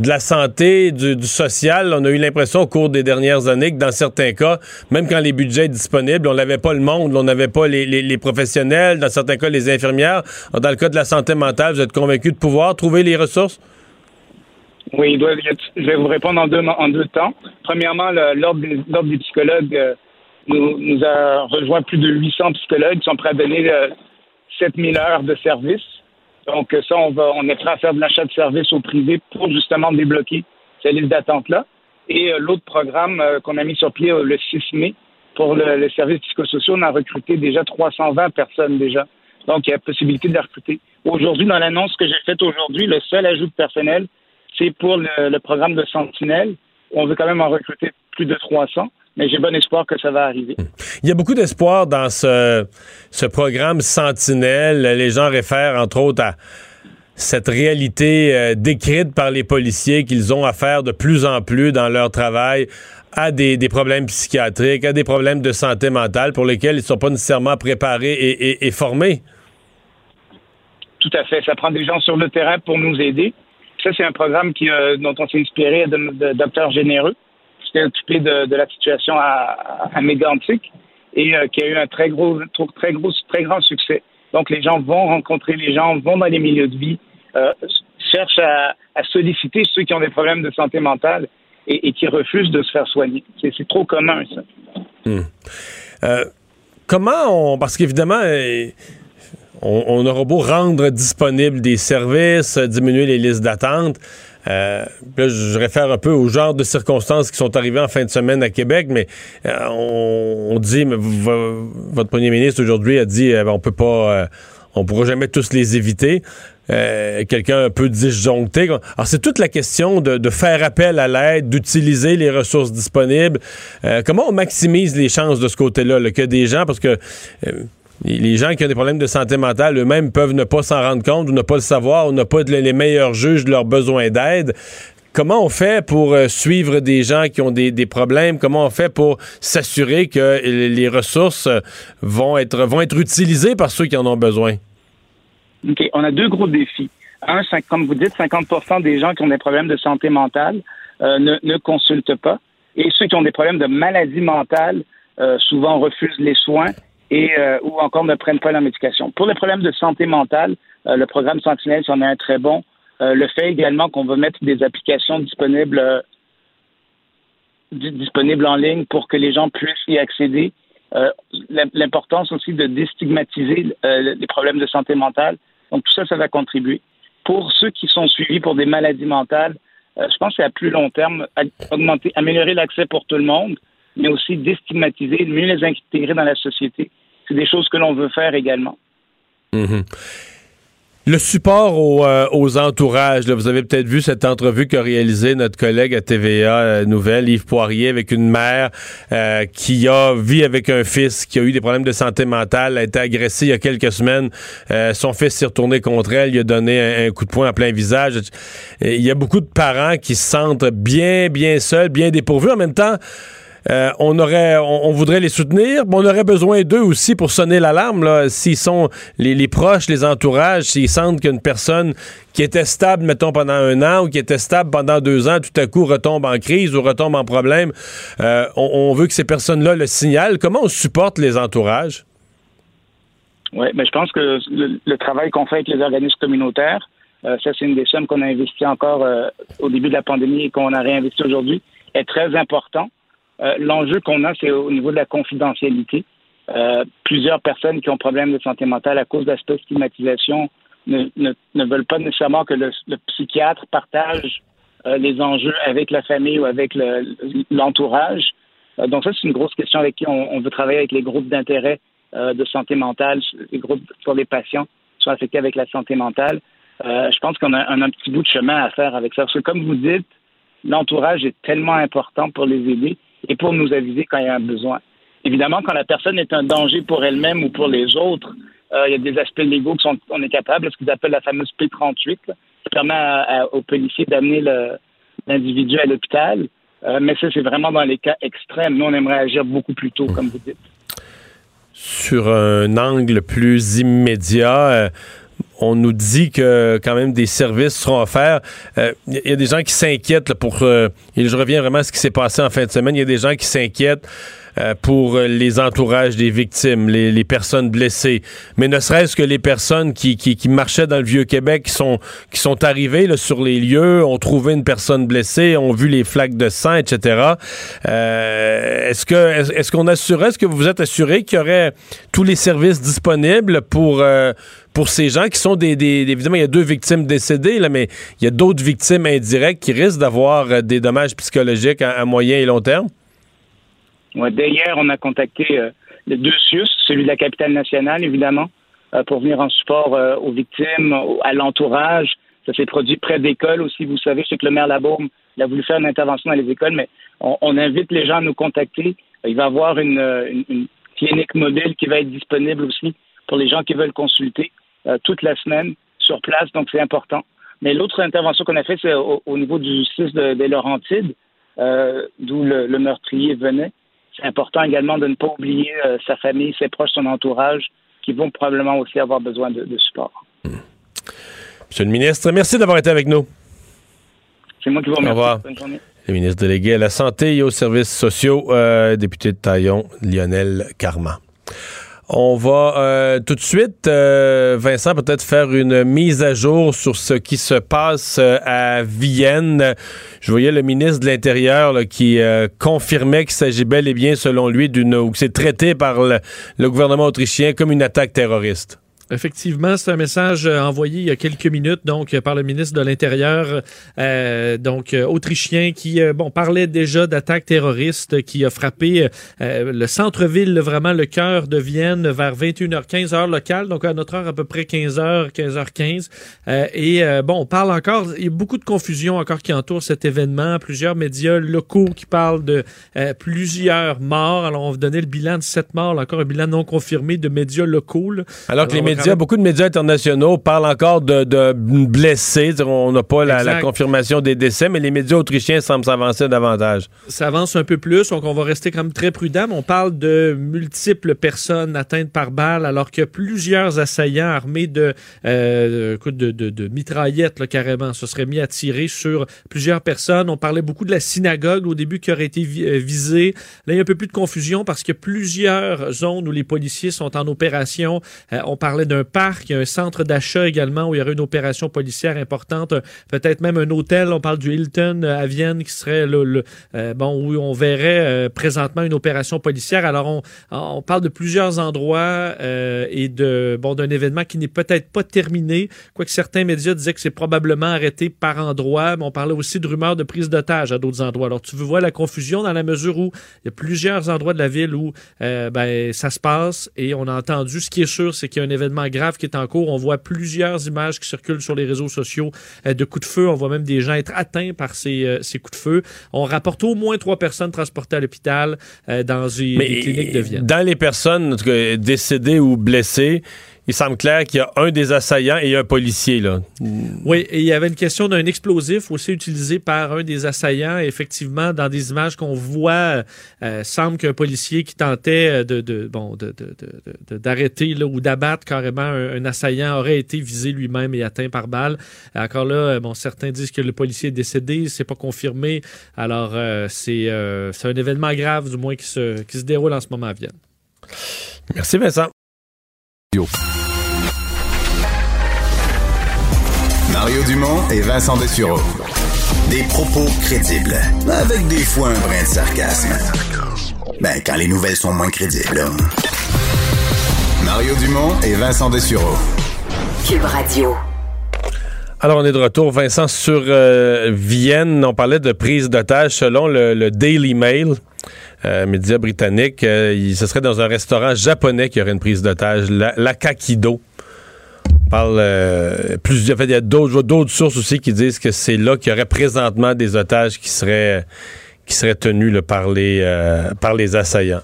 la, santé, du, social, on a eu l'impression au cours des dernières années que dans certains cas, même quand les budgets étaient disponibles, on n'avait pas le monde, on n'avait pas les, professionnels, dans certains cas les infirmières. Dans le cas de la santé mentale, vous êtes convaincu de pouvoir trouver les ressources? Oui, je vais vous répondre en deux, en deux temps. Premièrement, l'ordre des, des, psychologues euh, nous, nous a rejoint plus de 800 psychologues qui sont prêts à donner 7000 euh, heures de service. Donc euh, ça, on, va, on est prêt à faire de l'achat de services au privé pour justement débloquer cette liste d'attente-là. Et euh, l'autre programme qu'on a mis sur pied le 6 mai pour le, les services psychosociaux, on a recruté déjà 320 personnes déjà. Donc il y a possibilité de les recruter. Aujourd'hui, dans l'annonce que j'ai faite aujourd'hui, le seul ajout de personnel, c'est pour le, le programme de Sentinelle. On veut quand même en recruter plus de 300 mais j'ai bon espoir que ça va arriver. Il y a beaucoup d'espoir dans ce, ce programme Sentinelle. Les gens réfèrent entre autres à cette réalité euh, décrite par les policiers qu'ils ont à faire de plus en plus dans leur travail à des, problèmes psychiatriques, à des problèmes de santé mentale pour lesquels ils ne sont pas nécessairement préparés et, formés. Tout à fait. Ça prend des gens sur le terrain pour nous aider. Ça, c'est un programme qui, euh, dont on s'est inspiré de, Docteur Généreux, s'est occupé de, la situation à, à Mégantic et euh, qui a eu un très gros, très gros, très grand succès. Donc, les gens vont rencontrer les gens, vont dans les milieux de vie, euh, cherchent à, solliciter ceux qui ont des problèmes de santé mentale et, qui refusent de se faire soigner. C'est trop commun, ça. Hmm. Euh, comment on... Parce qu'évidemment... Euh, on, aura beau rendre disponibles des services, diminuer les listes d'attente. Euh, je réfère un peu au genre de circonstances qui sont arrivées en fin de semaine à Québec, mais euh, on, dit, mais votre premier ministre aujourd'hui a dit, on peut pas, on pourra jamais tous les éviter. Euh, quelqu'un un peu disjoncté. Alors, c'est toute la question de, faire appel à l'aide, d'utiliser les ressources disponibles. Euh, comment on maximise les chances de ce côté-là, que des gens, parce que euh, les gens qui ont des problèmes de santé mentale eux-mêmes peuvent ne pas s'en rendre compte ou ne pas le savoir ou ne pas les meilleurs juges de leurs besoins d'aide. Comment on fait pour suivre des gens qui ont des, des, problèmes? Comment on fait pour s'assurer que les ressources vont être, vont être utilisées par ceux qui en ont besoin? OK, on a deux gros défis. Un, comme vous dites, 50% des gens qui ont des problèmes de santé mentale euh, ne, consultent pas. Et ceux qui ont des problèmes de maladie mentale euh, souvent refusent les soins et euh, ou encore ne prennent pas la médication. Pour les problèmes de santé mentale, le programme Sentinelle c'en est un très bon. le fait également qu'on va mettre des applications disponibles disponibles en ligne pour que les gens puissent y accéder. L'importance aussi de déstigmatiser les problèmes de santé mentale donc tout ça, ça va contribuer. Pour ceux qui sont suivis pour des maladies mentales, euh, je pense que c'est à plus long terme, augmenter, améliorer l'accès pour tout le monde, mais aussi déstigmatiser, mieux les intégrer dans la société. C'est des choses que l'on veut faire également. Mm-hmm. Le support euh, aux entourages, vous avez peut-être vu cette entrevue qu'a réalisée notre collègue à TVA euh, Nouvelle, Yves Poirier, avec une mère euh, qui a vu avec un fils qui a eu des problèmes de santé mentale, a été agressé il y a quelques semaines. son fils s'est retourné contre elle, il a donné un, coup de poing en plein visage. il y a beaucoup de parents qui se sentent bien, bien seuls, bien dépourvus. En même temps, euh, on aurait, on, voudrait les soutenir, mais on aurait besoin d'eux aussi pour sonner l'alarme. S'ils sont les, proches, les entourages, s'ils sentent qu'une personne qui était stable, mettons, pendant un an ou qui était stable pendant deux ans, tout à coup retombe en crise ou retombe en problème, euh, on, veut que ces personnes-là le signalent. Comment on supporte les entourages? Oui, mais je pense que le, travail qu'on fait avec les organismes communautaires, euh, ça, c'est une des sommes qu'on a investi encore au début de la pandémie et qu'on a réinvesti aujourd'hui, est très important. Euh, l'enjeu qu'on a, c'est au niveau de la confidentialité. Euh, plusieurs personnes qui ont problème de santé mentale à cause de la stigmatisation ne, ne, veulent pas nécessairement que le, psychiatre partage euh, les enjeux avec la famille ou avec l'entourage. donc ça, c'est une grosse question avec qui on, veut travailler avec les groupes d'intérêt de santé mentale, les groupes sur les patients qui sont affectés avec la santé mentale. je pense qu'on a un, petit bout de chemin à faire avec ça. Parce que comme vous dites, l'entourage est tellement important pour les aider et pour nous aviser quand il y a un besoin. Évidemment, quand la personne est un danger pour elle-même ou pour les autres, euh, il y a des aspects légaux qu'on on est capable, ce qu'ils appellent la fameuse P38, qui permet aux policiers d'amener l'individu à l'hôpital. Euh, mais ça, c'est vraiment dans les cas extrêmes. Nous, on aimerait agir beaucoup plus tôt, comme vous dites. Sur un angle plus immédiat, euh, on nous dit que quand même des services seront offerts. Il euh, y, a des gens qui s'inquiètent pour. Euh, et je reviens vraiment à ce qui s'est passé en fin de semaine. Il y a des gens qui s'inquiètent euh, pour les entourages des victimes, les, personnes blessées. Mais ne serait-ce que les personnes qui, marchaient dans le Vieux-Québec, qui sont, qui sont arrivées sur les lieux, ont trouvé une personne blessée, ont vu les flaques de sang, etc. est-ce que est-ce qu'on assurait, est-ce que vous êtes assuré qu'il y aurait tous les services disponibles pour pour ces gens qui sont des, évidemment il y a deux victimes décédées là, mais il y a d'autres victimes indirectes qui risquent d'avoir euh, des dommages psychologiques à, moyen et long terme? Ouais, dès hier, on a contacté euh, les deux CIUS, celui de la capitale nationale évidemment, euh, pour venir en support aux victimes, à l'entourage. Ça s'est produit près d'écoles aussi. Vous savez, c'est que le maire Labaume il a voulu faire une intervention dans les écoles, mais on, invite les gens à nous contacter. Il va y avoir une clinique mobile qui va être disponible aussi pour les gens qui veulent consulter. Euh, toute la semaine sur place, donc c'est important. Mais l'autre intervention qu'on a faite, c'est au, niveau du 6 des Laurentides. d'où le, meurtrier venait. C'est important également de ne pas oublier sa famille, ses proches, son entourage, qui vont probablement aussi avoir besoin de, support. Monsieur le ministre, merci d'avoir été avec nous. C'est moi qui vous remercie. Bonne journée. Le ministre délégué à la Santé et aux services sociaux, député de Taillon, Lionel Carman. On va euh, tout de suite, euh, Vincent, peut-être faire une mise à jour sur ce qui se passe euh, à Vienne. Je voyais le ministre de l'Intérieur qui confirmait qu'il s'agit bel et bien, selon lui, d'une ou que c'est traité par le gouvernement autrichien comme une attaque terroriste. Effectivement, c'est un message euh, envoyé il y a quelques minutes, donc par le ministre de l'Intérieur, euh, donc euh, autrichien, qui bon parlait déjà d'attaques terroristes qui a frappé le centre-ville, vraiment le cœur de Vienne, vers 21h15 heure locale, donc à notre heure à peu près 15h, 15h15. et bon, on parle encore, il y a beaucoup de confusion encore qui entoure cet événement. Plusieurs médias locaux qui parlent de plusieurs morts. Alors on va donner le bilan de sept morts, encore un bilan non confirmé de médias locaux. Alors que les beaucoup de médias internationaux parlent encore de, blessés. On n'a pas la, confirmation des décès, mais les médias autrichiens semblent s'avancer davantage. Ça avance un peu plus, donc on va rester quand même très prudent. On parle de multiples personnes atteintes par balles, alors que plusieurs assaillants armés de, euh, de, de, mitraillettes, carrément, se seraient mis à tirer sur plusieurs personnes. On parlait beaucoup de la synagogue au début qui aurait été euh, visée. Là, il y a un peu plus de confusion parce que plusieurs zones où les policiers sont en opération. Euh, on parlait d'un parc, un centre d'achat également où il y aurait une opération policière importante, peut-être même un hôtel. On parle du Hilton à Vienne qui serait le, euh, bon où on verrait euh, présentement une opération policière. Alors on, parle de plusieurs endroits euh, et de bon d'un événement qui n'est peut-être pas terminé, quoique certains médias disaient que c'est probablement arrêté par endroit. Mais on parlait aussi de rumeurs de prise d'otages à d'autres endroits. Alors tu voir la confusion dans la mesure où il y a plusieurs endroits de la ville où ben ça se passe et on a entendu. Ce qui est sûr, c'est qu'il y a un événement grave qui est en cours. On voit plusieurs images qui circulent sur les réseaux sociaux euh, de coups de feu. On voit même des gens être atteints par ces, euh, ces coups de feu. On rapporte au moins trois personnes transportées à l'hôpital euh, dans une clinique de Vienne. Dans les personnes décédées ou blessées, il semble clair qu'il y a un des assaillants et un policier. Là. Oui, et il y avait une question d'un explosif aussi utilisé par un des assaillants. effectivement, dans des images qu'on voit, euh, semble qu'un policier qui tentait de, de bon d'arrêter de, ou d'abattre carrément un, assaillant aurait été visé lui-même et atteint par balle. Encore là, bon, certains disent que le policier est décédé, c'est pas confirmé. Alors, euh, c'est euh, un événement grave, du moins, qui se, qui se déroule en ce moment à Vienne. Merci Vincent. Mario Dumont et Vincent Dessureau. Des propos crédibles, avec des fois un brin de sarcasme. Ben, quand les nouvelles sont moins crédibles. Mario Dumont et Vincent Dessureau. Cube Radio. Alors, on est de retour, Vincent, sur euh, Vienne. On parlait de prise d'otage selon le, Daily Mail. Euh, média britannique, euh, ce serait dans un restaurant japonais qu'il y aurait une prise d'otage, l'Akakido. On parle euh, plus, il y a d'autres sources aussi qui disent que c'est là qu'il y aurait présentement des otages qui seraient tenus par les par les assaillants.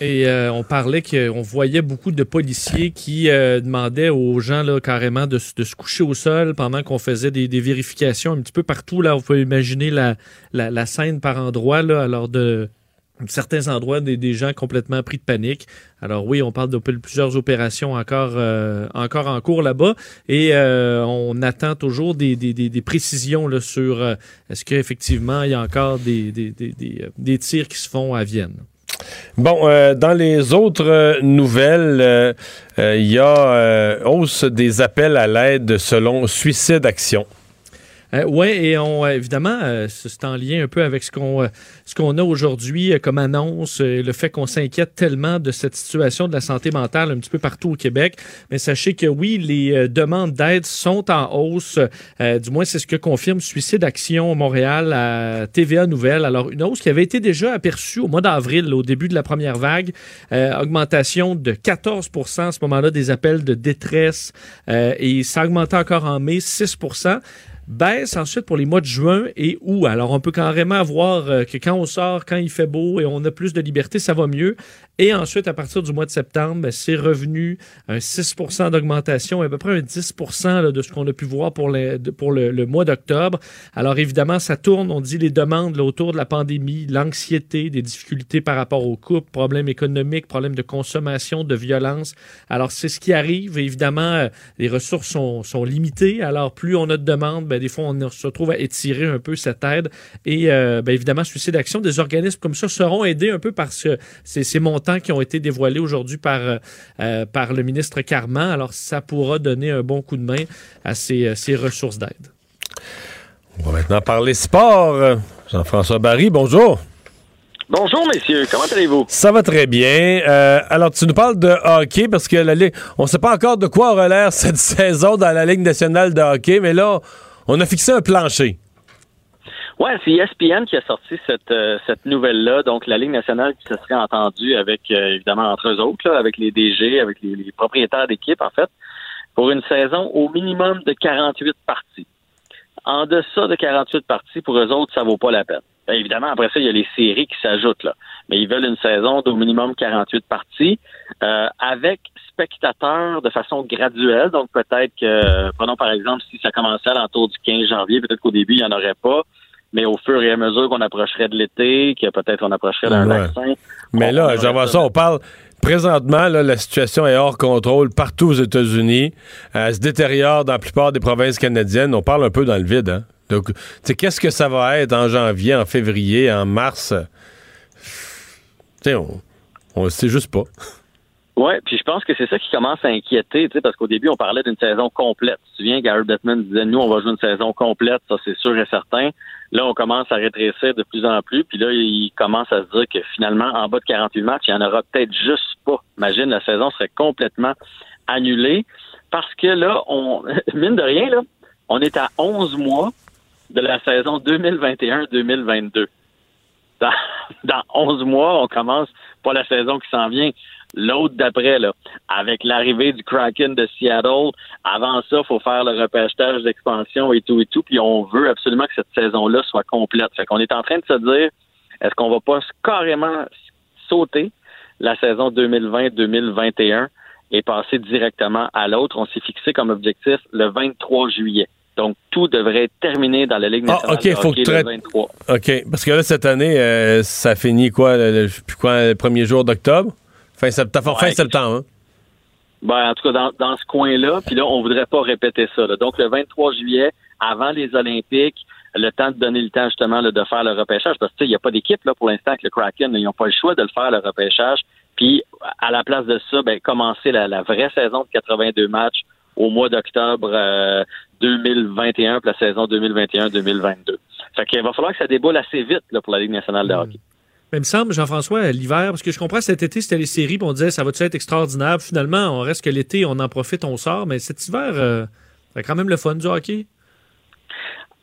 Et on parlait qu'on voyait beaucoup de policiers qui demandaient aux gens là, carrément de, se coucher au sol pendant qu'on faisait des, vérifications un petit peu partout. Là, vous pouvez imaginer la, scène par endroit là, de certains endroits des, gens complètement pris de panique. Alors oui, on parle de plusieurs opérations encore, euh, encore en cours là-bas et euh, on attend toujours des, précisions sur euh, est-ce qu'effectivement il y a encore des, des, tirs qui se font à Vienne. Bon, dans les autres nouvelles, il y a hausse des appels à l'aide selon Suicide Action. Euh, oui, et on, euh, évidemment, euh, c'est en lien un peu avec ce qu'on a aujourd'hui comme annonce, le fait qu'on s'inquiète tellement de cette situation de la santé mentale un petit peu partout au Québec. Mais sachez que oui, les demandes d'aide sont en hausse. du moins, c'est ce que confirme Suicide Action Montréal à TVA Nouvelle. Alors, une hausse qui avait été déjà aperçue au mois d'avril, au début de la première vague. augmentation de 14% à ce moment-là des appels de détresse. et ça a augmenté encore en mai, 6 baisse ensuite pour les mois de juin et août. Alors, on peut carrément voir euh, que quand on sort, quand il fait beau et on a plus de liberté, ça va mieux. Et ensuite, à partir du mois de septembre, ben, c'est revenu un 6 d'augmentation, à peu près un 10 de ce qu'on a pu voir pour, pour le, mois d'octobre. Alors évidemment, ça tourne, on dit les demandes autour de la pandémie, l'anxiété, des difficultés par rapport au couple, problèmes économiques, problèmes de consommation, de violence. Alors c'est ce qui arrive. Évidemment, euh, les ressources sont, sont, limitées. Alors plus on a de demandes, ben, des fois on se retrouve à étirer un peu cette aide. Et euh, ben, évidemment, Suicide Action, des organismes comme ça seront aidés un peu par ce, ces, ces montants qui ont été dévoilés aujourd'hui par, euh, euh, par le ministre Carman. Alors, ça pourra donner un bon coup de main à ces, euh, ces ressources d'aide. On va maintenant parler sport. Jean-François Barry, bonjour. Bonjour, messieurs. Comment allez-vous? Ça va très bien. alors, tu nous parles de hockey parce que la on ne sait pas encore de quoi aura l'air cette saison dans la Ligue nationale de hockey, mais là, on a fixé un plancher. Ouais, c'est ESPN qui a sorti cette, euh, cette nouvelle-là. Donc, la Ligue nationale qui se serait entendue avec, euh, évidemment, entre eux autres, là, avec les DG, avec les, propriétaires d'équipe, en fait, pour une saison au minimum de 48 parties. En deçà de 48 parties, pour eux autres, ça vaut pas la peine. évidemment, après ça, il y a les séries qui s'ajoutent, là. Mais ils veulent une saison d'au minimum 48 parties, euh, avec spectateurs de façon graduelle. Donc, peut-être que, prenons par exemple, si ça commençait à l'entour du 15 janvier, peut-être qu'au début, il n'y en aurait pas mais au fur et à mesure qu'on approcherait de l'été, que peut-être on approcherait d'un vaccin. Mais là, j'en vois ça, on parle. Présentement, la situation est hors contrôle partout aux États-Unis. Elle se détériore dans la plupart des provinces canadiennes. On parle un peu dans le vide. Hein? Donc, qu'est-ce que ça va être en janvier, en février, en mars? on ne sait juste pas. Oui, puis je pense que c'est ça qui commence à inquiéter, parce qu'au début, on parlait d'une saison complète. Tu te souviens, Gary Bettman disait, nous, on va jouer une saison complète, ça c'est sûr et certain. Là, on commence à rétrécir de plus en plus, puis là, il commence à se dire que finalement, en bas de 48 matchs, il n'y en aura peut-être juste pas. Imagine, la saison serait complètement annulée, parce que là, on, mine de rien, là, on est à 11 mois de la saison 2021-2022. Dans, dans 11 mois, on commence pas la saison qui s'en vient, L'autre d'après, là, avec l'arrivée du Kraken de Seattle, avant ça, il faut faire le repêchage d'expansion et tout et tout, puis on veut absolument que cette saison-là soit complète. Fait qu'on est en train de se dire, est-ce qu'on va pas carrément sauter la saison 2020-2021 et passer directement à l'autre? On s'est fixé comme objectif le 23 juillet. Donc, tout devrait être terminé dans la Ligue ah, nationale faut le 23. OK, parce que là, cette année, euh, ça finit quoi, le, quoi, le premier jour d'octobre? Fin, septembre, fin septembre. Hein? Ben, en tout cas, dans, dans ce coin-là, puis là, on voudrait pas répéter ça. Donc, le 23 juillet, avant les Olympiques, le temps de donner le temps justement de faire le repêchage, parce que il n'y a pas d'équipe là pour l'instant avec le Kraken, ils n'ont pas le choix de le faire le repêchage. Puis à la place de ça, ben, commencer la, vraie saison de 82 matchs au mois d'octobre 2021, euh, puis la saison 2021-2022. Fait qu'il va falloir que ça déboule assez vite là, pour la Ligue nationale de hmm. hockey. Mais il me semble, Jean-François, l'hiver, parce que je comprends cet été, c'était les séries, puis on disait ça va être extraordinaire? Finalement, on reste que l'été, on en profite, on sort. Mais cet hiver, euh, c'est quand même le fun du hockey.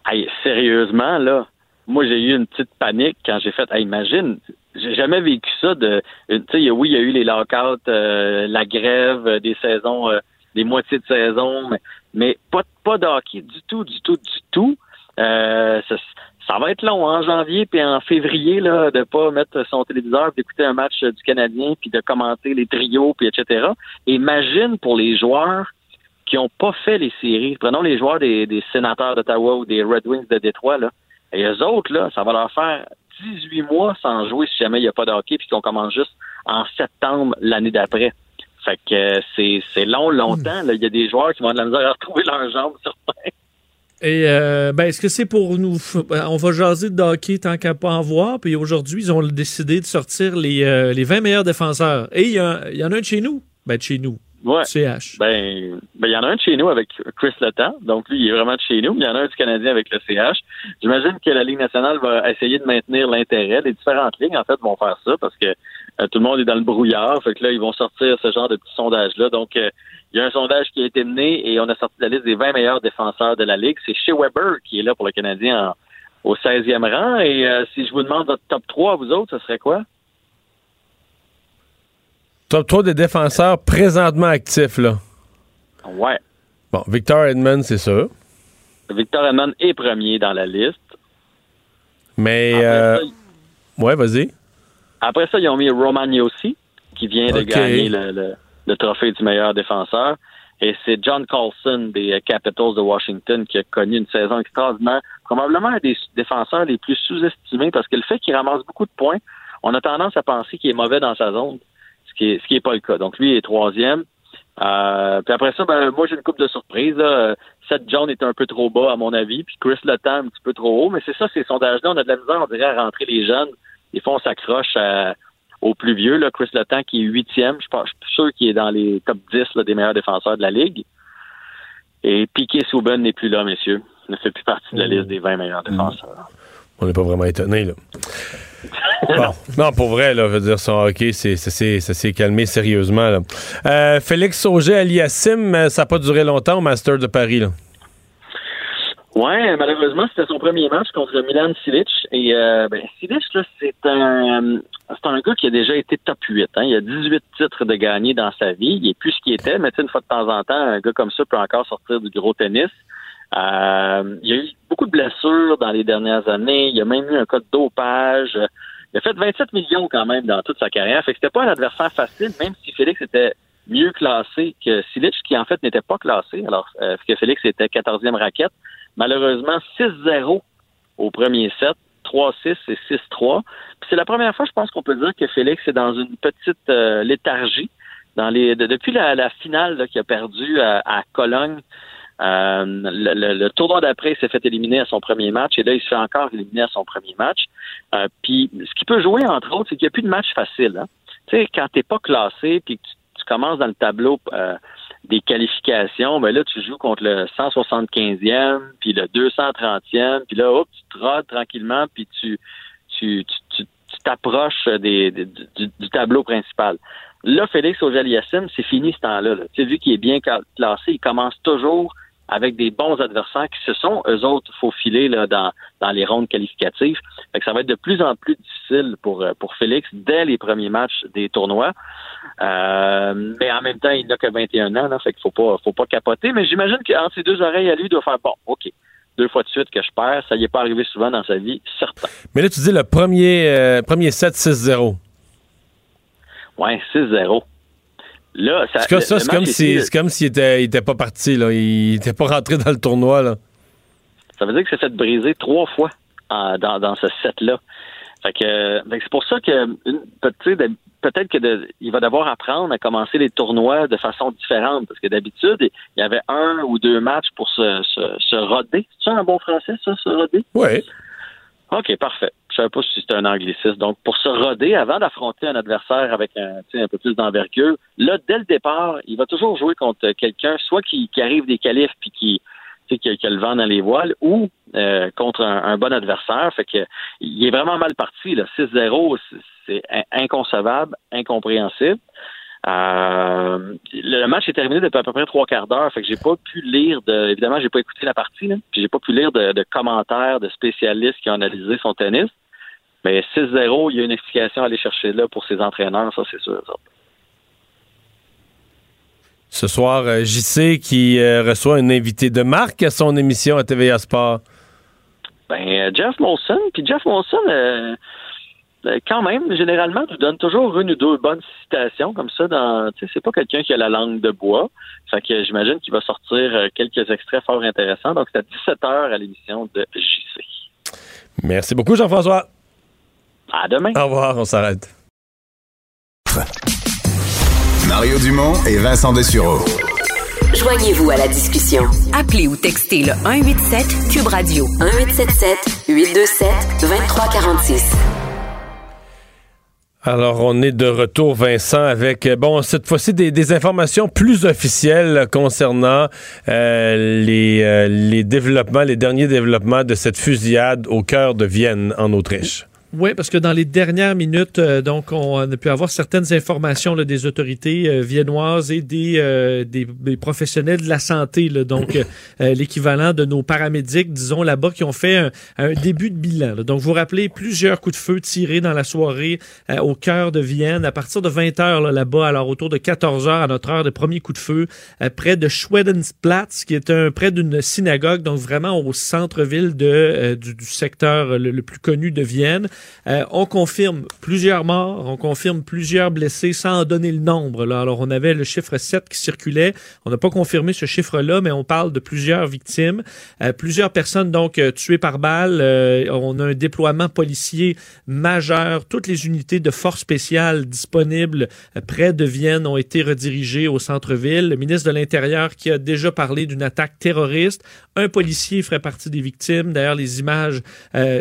Hey, sérieusement, là, moi, j'ai eu une petite panique quand j'ai fait, imagine, j'ai jamais vécu ça de, tu sais, oui, il y a eu les lockouts, euh, la grève, euh, des saisons, des moitiés de saison, mais, mais pas, pas de hockey du tout, du tout, du tout. Euh, va être long en janvier puis en février là de pas mettre son téléviseur d'écouter un match du Canadien puis de commenter les trios puis etc. Imagine pour les joueurs qui ont pas fait les séries. Prenons les joueurs des, sénateurs d'Ottawa ou des Red Wings de Détroit là. Et eux autres là, ça va leur faire 18 mois sans jouer si jamais il n'y a pas de hockey puis qu'on commence juste en septembre l'année d'après. Fait que c'est long longtemps. Il y a des joueurs qui vont de la misère à retrouver leurs jambes certains. Et euh, ben, est-ce que c'est pour nous. Ben, on va jaser de hockey tant qu'à pas en voir. Puis aujourd'hui, ils ont décidé de sortir les, euh, les 20 meilleurs défenseurs. Et il y, y, en a un de chez nous. Ben, de chez nous. Ouais. CH. Ben, ben, il y en a un de chez nous avec Chris Letang. Donc, lui, il est vraiment de chez nous. Il y en a un du Canadien avec le CH. J'imagine que la Ligue nationale va essayer de maintenir l'intérêt. Les différentes lignes, en fait, vont faire ça parce que euh, tout le monde est dans le brouillard. Fait que là, ils vont sortir ce genre de petits sondages-là. Donc, il y a un sondage qui a été mené et on a sorti la liste des 20 meilleurs défenseurs de la Ligue. C'est chez Weber qui est là pour le Canadien au 16e rang. Et euh, si je vous demande votre top 3, vous autres, ce serait quoi? Top 3 des défenseurs présentement actifs, là. Ouais. Bon, Victor Edmond, c'est sûr. Victor Edmond est premier dans la liste. Mais. Euh, ouais, vas-y. Après ça, ils ont mis Roman Yossi, qui vient de gagner le, trophée du meilleur défenseur. Et c'est John Carlson des Capitals de Washington qui a connu une saison extraordinaire. Probablement un des défenseurs les plus sous-estimés parce que le fait qu'il ramasse beaucoup de points, on a tendance à penser qu'il est mauvais dans sa zone, ce qui est, ce qui est pas le cas. Donc lui il est troisième. Euh, puis après ça, ben, moi j'ai une coupe de surprise. Seth John est un peu trop bas à mon avis, puis Chris Letang un petit peu trop haut. Mais c'est ça, ces sondages-là, on a de la misère, on dirait, à rentrer les jeunes. Des fois, on s'accroche au plus vieux, là, Chris Letang qui est huitième. Je, je suis sûr qu'il est dans les top 10 des meilleurs défenseurs de la Ligue. Et Piquet Souben n'est plus là, messieurs. Il ne fait plus partie de la liste des 20 meilleurs défenseurs. On n'est pas vraiment étonné, là. Non, pour vrai, là, je veux dire, son hockey, c'est, ça s'est calmé sérieusement. Là. Euh, Félix Auger Aliassim, euh, ça n'a pas duré longtemps au Master de Paris. Là. Ouais, malheureusement, c'était son premier match contre Milan Silic. Et euh, ben, Silic, là, c'est un c'est un gars qui a déjà été top 8. Hein. Il a 18 titres de gagné dans sa vie. Il est plus ce qu'il était, mais une fois de temps en temps, un gars comme ça peut encore sortir du gros tennis. Euh, il a eu beaucoup de blessures dans les dernières années. Il y a même eu un cas de dopage. Il a fait 27 millions quand même dans toute sa carrière. Fait que c'était pas un adversaire facile, même si Félix était mieux classé que Silic, qui en fait n'était pas classé. Alors euh, que Félix était 14e raquette. Malheureusement, 6-0 au premier set, 3-6 et 6-3. c'est la première fois, je pense qu'on peut dire que Félix est dans une petite euh, léthargie. Dans les, depuis la, finale qu'il a perdu à Cologne, euh, le, tournoi d'après, il s'est fait éliminer à son premier match et là, il se fait encore éliminer à son premier match. Euh, puis, ce qui peut jouer, entre autres, c'est qu'il n'y a plus de match facile. Hein. Tu sais, quand t'es pas classé puis que tu, commences dans le tableau euh, des qualifications, ben là, tu joues contre le 175e, puis le 230e, puis là, hop, tu te rodes tranquillement, puis tu tu t'approches des, du, tableau principal. Là, Félix auger c'est fini ce temps-là. Tu sais, vu qu'il est bien classé, il commence toujours avec des bons adversaires qui se sont, eux autres, faufilés là, dans, dans les rondes qualificatives. Fait que ça va être de plus en plus difficile pour, euh, pour Félix dès les premiers matchs des tournois. Euh, mais en même temps, il n'a que 21 ans, là, fait qu'il faut pas, faut pas capoter. Mais j'imagine qu'entre ses deux oreilles à lui, il doit faire bon, OK. Deux fois de suite que je perds, ça y est pas arrivé souvent dans sa vie, certain. Mais là, tu dis le premier, euh, premier set 6-0. Ouais, 6-0. Là, ça, c'est comme si, c'est comme s'il était, était pas parti, là. Il était pas rentré dans le tournoi, là. Ça veut dire que c'est fait briser trois fois dans, dans ce set-là. Fait que, c'est pour ça que peut-être qu'il va devoir apprendre à commencer les tournois de façon différente. Parce que d'habitude, il y avait un ou deux matchs pour se, se, se roder. C'est ça un bon français, ça, se roder? Oui. OK, parfait. Je savais pas si c'était un anglicisme. Donc, pour se roder avant d'affronter un adversaire avec un, un peu plus d'envergure, là, dès le départ, il va toujours jouer contre quelqu'un, soit qui, arrive des qualifs puis qui, qui qui a le vent dans les voiles, ou euh, contre un, bon adversaire. Fait que il est vraiment mal parti. 6-0, c'est inconcevable, incompréhensible. Euh, le match est terminé depuis à peu près trois quarts d'heure, fait que j'ai pas pu lire de, évidemment, j'ai pas écouté la partie, là, puis j'ai pas pu lire de, commentaires de spécialistes qui ont analysé son tennis. Mais 6-0, il y a une explication à aller chercher là pour ses entraîneurs, ça c'est sûr. Ce soir, euh, JC qui euh, reçoit un invité de marque à son émission à TVA Sport. Ben, Jeff Molson. Puis Jeff Molson, ben, quand même, généralement, tu donnes toujours une ou deux bonnes citations comme ça. Dans, c'est pas quelqu'un qui a la langue de bois. Fait que j'imagine qu'il va sortir euh, quelques extraits fort intéressants. Donc, c'est à 17 h à l'émission de JC. Merci beaucoup, Jean-François. À demain. Au revoir, on s'arrête. Mario Dumont et Vincent Dessureau. Joignez-vous à la discussion. Appelez ou textez le 187 Cube Radio 1877 827 2346. Alors, on est de retour, Vincent, avec, euh, bon, cette fois-ci, des, informations plus officielles concernant euh, les, euh, les développements, les derniers développements de cette fusillade au cœur de Vienne, en Autriche. Oui, parce que dans les dernières minutes, euh, donc, on a pu avoir certaines informations là, des autorités euh, viennoises et des, euh, des, professionnels de la santé, là, donc l'équivalent de nos paramédics, disons là-bas, qui ont fait un, début de bilan. Donc, vous vous rappelez plusieurs coups de feu tirés dans la soirée au cœur de Vienne, à partir de 20 heures là-bas, alors autour de 14 heures à notre heure de premier coup de feu, près de Schwedensplatz, qui est un près d'une synagogue, donc vraiment au centre-ville de du, secteur le plus connu de Vienne. Euh, on confirme plusieurs morts, on confirme plusieurs blessés sans en donner le nombre. Alors, on avait le chiffre 7 qui circulait. On n'a pas confirmé ce chiffre-là, mais on parle de plusieurs victimes. Euh, plusieurs personnes, donc, euh, tuées par balle. on a un déploiement policier majeur. Toutes les unités de force spéciale disponibles près de Vienne ont été redirigées au centre-ville. Le ministre de l'Intérieur qui a déjà parlé d'une attaque terroriste. Un policier ferait partie des victimes. D'ailleurs, les images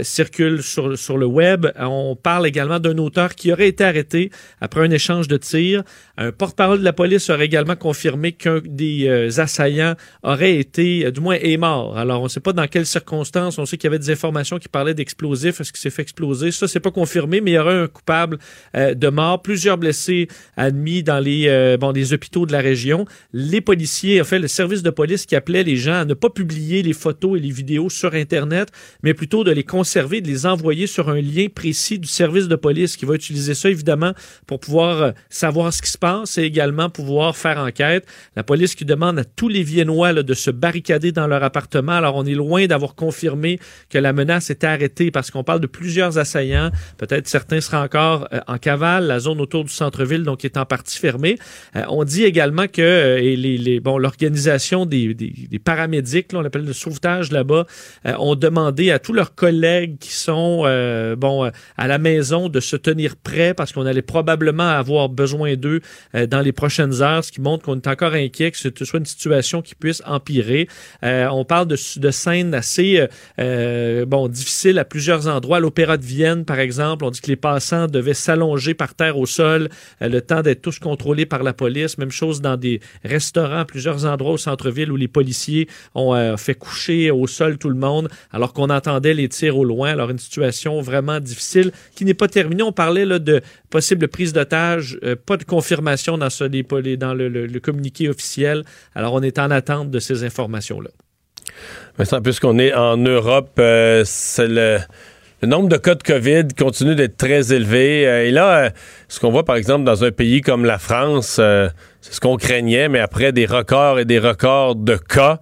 circulent sur le web. On parle également d'un auteur qui aurait été arrêté après un échange de tirs. Un porte-parole de la police aurait également confirmé qu'un des euh, assaillants aurait été, euh, du moins, est mort. Alors, on ne sait pas dans quelles circonstances. On sait qu'il y avait des informations qui parlaient d'explosifs. Est-ce qu'il s'est fait exploser? Ça, c'est pas confirmé, mais il y aurait un coupable euh, de mort. Plusieurs blessés admis dans les, bon, les hôpitaux de la région. Les policiers, en fait, le service de police qui appelait les gens à ne pas publier les photos et les vidéos sur Internet, mais plutôt de les conserver, de les envoyer sur un lien précis du service de police qui va utiliser ça, évidemment, pour pouvoir euh, savoir ce qui se passe et également pouvoir faire enquête. La police qui demande à tous les Viennois de se barricader dans leur appartement. Alors, on est loin d'avoir confirmé que la menace était arrêtée parce qu'on parle de plusieurs assaillants. Peut-être certains seraient encore euh, en cavale. La zone autour du centre-ville, donc, est en partie fermée. Euh, on dit également que les, bon, l'organisation des, des, paramédics, on l'appelle le sauvetage là-bas, ont demandé à tous leurs collègues qui sont, bon, à la maison de se tenir prêt parce qu'on allait probablement avoir besoin d'eux euh, dans les prochaines heures, ce qui montre qu'on est encore inquiet que ce soit une situation qui puisse empirer. Euh, on parle de, scènes assez euh, bon difficiles à plusieurs endroits. L'Opéra de Vienne, par exemple, on dit que les passants devaient s'allonger par terre au sol le temps d'être tous contrôlés par la police. Même chose dans des restaurants plusieurs endroits au centre-ville où les policiers ont fait coucher au sol tout le monde alors qu'on entendait les tirs au loin. Alors une situation vraiment difficile qui n'est pas terminé. On parlait là, de possible prise d'otage, euh, pas de confirmation dans, ce, dans le, communiqué officiel. Alors, on est en attente de ces informations-là. Maintenant, puisqu'on est en Europe, euh, le, nombre de cas de COVID continue d'être très élevé. Euh, et là, ce qu'on voit par exemple dans un pays comme la France, c'est ce qu'on craignait, mais après des records et des records de cas,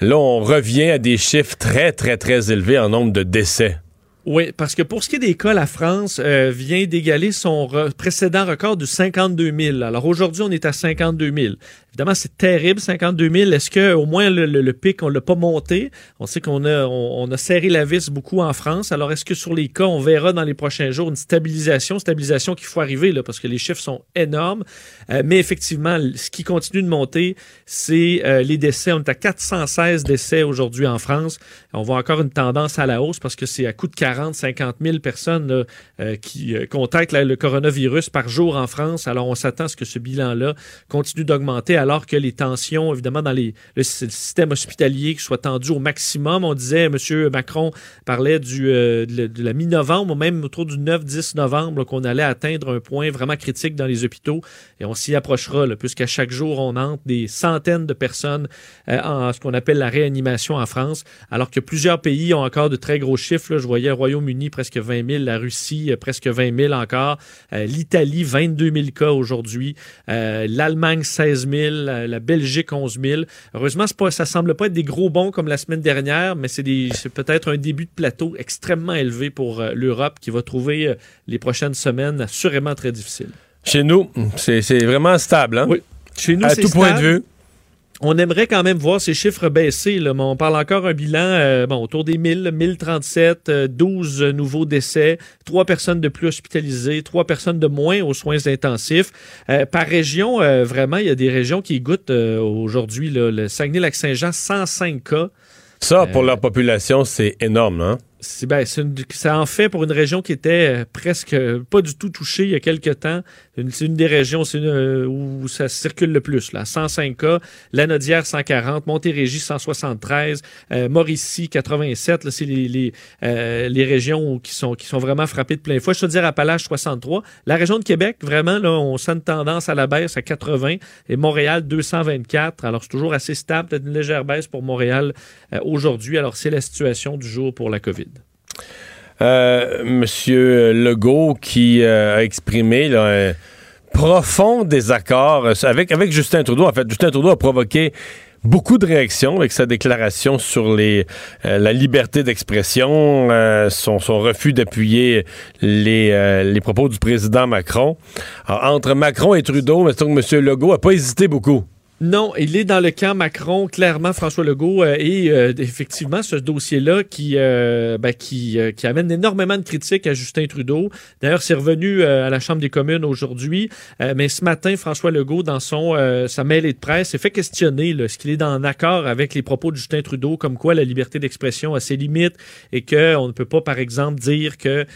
là, on revient à des chiffres très, très, très élevés en nombre de décès. Oui, parce que pour ce qui est des cas, la France euh, vient d'égaler son précédent record de 52 000. Alors aujourd'hui, on est à 52 000. Évidemment, c'est terrible, 52 000. Est-ce que au moins le, pic, on l'a pas monté? On sait qu'on a, serré la vis beaucoup en France. Alors, est-ce que sur les cas, on verra dans les prochains jours une stabilisation, stabilisation qu'il faut arriver, là, parce que les chiffres sont énormes. Euh, mais effectivement, ce qui continue de monter, c'est euh, les décès. On est à 416 décès aujourd'hui en France. On voit encore une tendance à la hausse parce que c'est à coup de 40, 50 000 personnes euh, qui contactent le coronavirus par jour en France. Alors, on s'attend à ce que ce bilan-là continue d'augmenter alors que les tensions, évidemment, dans le, système hospitalier qui soit tendu au maximum. On disait, M. Macron parlait du, euh, de, la mi-novembre, même autour du 9-10 novembre, qu'on allait atteindre un point vraiment critique dans les hôpitaux. Et on s'y approchera, puisqu'à chaque jour, on entre des centaines de personnes euh, en ce qu'on appelle la réanimation en France, alors que plusieurs pays ont encore de très gros chiffres. Je voyais le Royaume-Uni, presque 20 000, la Russie, euh, presque 20 000 encore, l'Italie, 22 000 cas aujourd'hui, l'Allemagne, 16 000, la, Belgique 11 000. Heureusement, pas, ça semble pas être des gros bons comme la semaine dernière, mais c'est peut-être un début de plateau extrêmement élevé pour euh, l'Europe qui va trouver euh, les prochaines semaines assurément très difficiles. Chez nous, c'est vraiment stable. Hein? Oui. Chez nous, à tout point de vue on aimerait quand même voir ces chiffres baisser. Là, mais on parle encore un bilan euh, bon, autour des 1000, 1037, 12 nouveaux décès, 3 personnes de plus hospitalisées, 3 personnes de moins aux soins intensifs. Euh, par région, euh, vraiment, il y a des régions qui goûtent aujourd'hui. Le Saguenay-Lac-Saint-Jean, 105 cas. Ça, pour leur population, c'est énorme, hein? Ben, ça en fait pour une région qui était euh, presque pas du tout touchée il y a quelques temps. C'est une des régions euh, où ça circule le plus. Là. 105 cas, Lanaudière 140, Montérégie 173, euh, Mauricie 87. C'est les, les, les, régions qui sont, qui sont vraiment frappées de plein fouet. Je te dire Appalaches 63. La région de Québec, vraiment, là, on sent une tendance à la baisse à 80 et Montréal 224. Alors c'est toujours assez stable, peut-être une légère baisse pour Montréal aujourd'hui. Alors c'est la situation du jour pour la COVID. Euh, Monsieur Legault qui euh, a exprimé un profond désaccord avec, avec Justin Trudeau. En fait, Justin Trudeau a provoqué beaucoup de réactions avec sa déclaration sur euh, la liberté d'expression, son, refus d'appuyer les, propos du président Macron. entre Macron et Trudeau, M. Legault n'a pas hésité beaucoup. Non, il est dans le camp Macron, clairement, François Legault. Euh, et euh, effectivement, ce dossier-là qui, euh, ben, qui, qui, amène énormément de critiques à Justin Trudeau. D'ailleurs, c'est revenu à la Chambre des communes aujourd'hui. mais ce matin, François Legault, dans son sa mêlée de presse, s'est fait questionner est-ce qu'il est dans accord avec les propos de Justin Trudeau, comme quoi la liberté d'expression a ses limites et qu'on ne peut pas, par exemple, dire que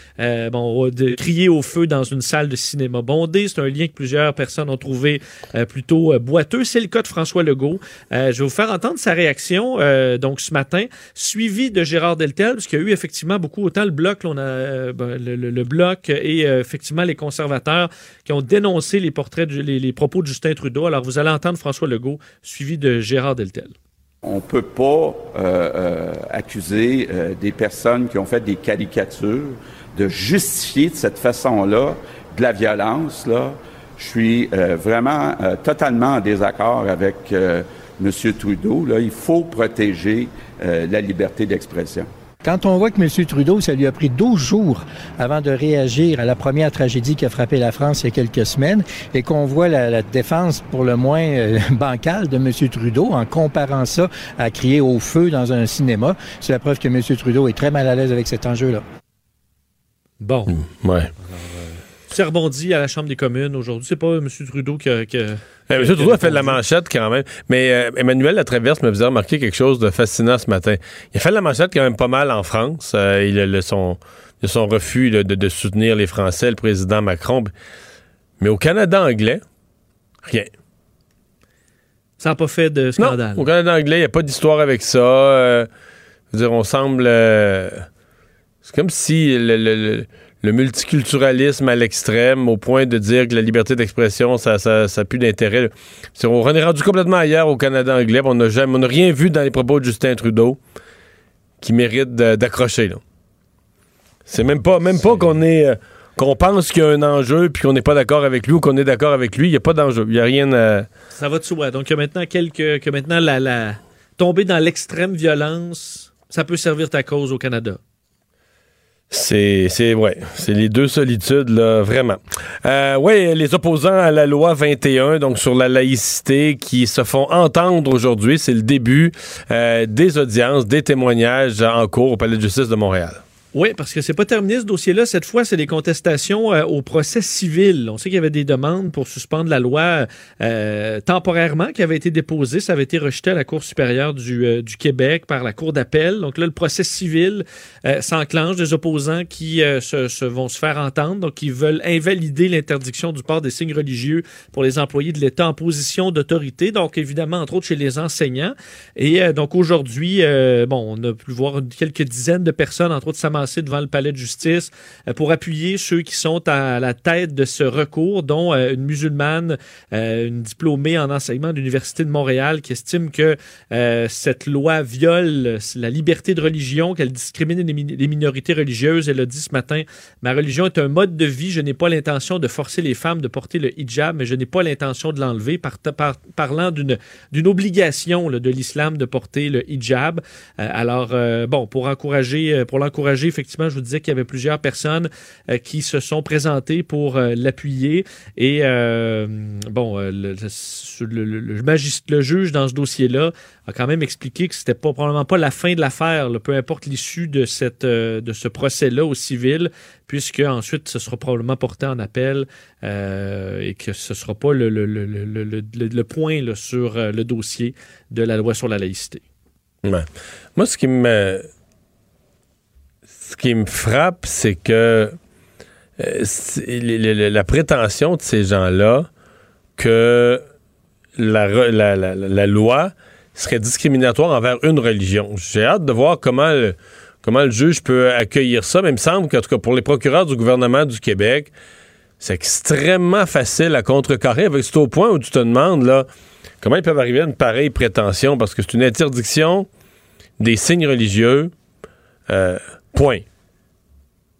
bon, de crier au feu dans une salle de cinéma bondée. C'est un lien que plusieurs personnes ont trouvé plutôt boiteux. De François Legault. Euh, je vais vous faire entendre sa réaction euh, donc ce matin, suivi de Gérard Deltel, parce y a eu effectivement beaucoup, autant le bloc, a, euh, ben, le, bloc et effectivement les conservateurs qui ont dénoncé les portraits, les, propos de Justin Trudeau. Alors vous allez entendre François Legault, suivi de Gérard Deltel. On ne peut pas accuser des personnes qui ont fait des caricatures de justifier de cette façon-là de la violence, là, je suis euh, vraiment euh, totalement en désaccord avec euh, M. Trudeau. Là, il faut protéger la liberté d'expression. Quand on voit que M. Trudeau, ça lui a pris 12 jours avant de réagir à la première tragédie qui a frappé la France il y a quelques semaines, et qu'on voit la, défense pour le moins bancale de M. Trudeau en comparant ça à crier au feu dans un cinéma, c'est la preuve que M. Trudeau est très mal à l'aise avec cet enjeu-là. Bon. Mmh, ouais. C'est rebondi à la Chambre des communes aujourd'hui. C'est pas M. Trudeau qui a. Qui eh, M. Trudeau a fait de la manchette quand même. Mais euh, Emmanuel Latraverse me faisait remarquer quelque chose de fascinant ce matin. Il a fait de la manchette quand même pas mal en France. Euh, il a son, son refus de, soutenir les Français, le président Macron. Mais au Canada anglais, rien. Ça n'a pas fait de scandale. au Canada anglais, il n'y a pas d'histoire avec ça. Euh, dire, on semble. c'est comme si le le multiculturalisme à l'extrême, au point de dire que la liberté d'expression, ça n'a ça, plus d'intérêt. On est rendu complètement ailleurs au Canada anglais. On n'a jamais, on rien vu dans les propos de Justin Trudeau qui mérite d'accrocher. C'est même pas, même pas qu'on est, euh, qu'on pense qu'il y a un enjeu puis qu'on n'est pas d'accord avec lui ou qu'on est d'accord avec lui. Il n'y a pas d'enjeu. Il n'y a rien. À... Ça va de soi. Donc, maintenant quelques, que maintenant la, la tomber dans l'extrême violence, ça peut servir ta cause au Canada. C'est, c'est, ouais, c'est les deux solitudes, là, vraiment. Euh, ouais, les opposants à la loi 21, donc sur la laïcité, qui se font entendre aujourd'hui, c'est le début euh, des audiences, des témoignages en cours au Palais de justice de Montréal. Oui, parce que c'est pas terminé ce dossier-là. Cette fois, c'est des contestations euh, au procès civil. On sait qu'il y avait des demandes pour suspendre la loi euh, temporairement qui avait été déposée. Ça avait été rejeté à la Cour supérieure du, euh, Québec par la Cour d'appel. Donc là, le procès civil s'enclenche. Des opposants qui se, vont se faire entendre, donc qui veulent invalider l'interdiction du port des signes religieux pour les employés de l'État en position d'autorité. Donc évidemment, entre autres chez les enseignants. Et donc aujourd'hui, bon, on a pu voir quelques dizaines de personnes, entre autres devant le palais de justice euh, pour appuyer ceux qui sont à la tête de ce recours, dont euh, une musulmane, euh, une diplômée en enseignement de l'Université de Montréal, qui estime que cette loi viole la liberté de religion, qu'elle discrimine les minorités religieuses. Elle a dit ce matin, ma religion est un mode de vie, je n'ai pas l'intention de forcer les femmes de porter le hijab, mais je n'ai pas l'intention de l'enlever, par, parlant d'une obligation de l'islam de porter le hijab. alors, bon, pour encourager, pour l'encourager, effectivement, je vous disais qu'il y avait plusieurs personnes euh, qui se sont présentées pour euh, l'appuyer. Et euh, bon, le, le, juge dans ce dossier-là a quand même expliqué que c'était pas probablement pas la fin de l'affaire, peu importe l'issue de cette de ce procès-là au civil, puisque ensuite ce sera probablement porté en appel et que ce sera pas le, le point sur le dossier de la loi sur la laïcité. Moi, ce qui me ce qui me frappe, c'est que euh, la prétention de ces gens-là que la, loi serait discriminatoire envers une religion. J'ai hâte de voir comment le, comment le juge peut accueillir ça, mais il me semble qu'en tout cas pour les procureurs du gouvernement du Québec, c'est extrêmement facile à contrecarrer. C'est au point où tu te demandes là, comment ils peuvent arriver à une pareille prétention parce que c'est une interdiction des signes religieux. Euh, point.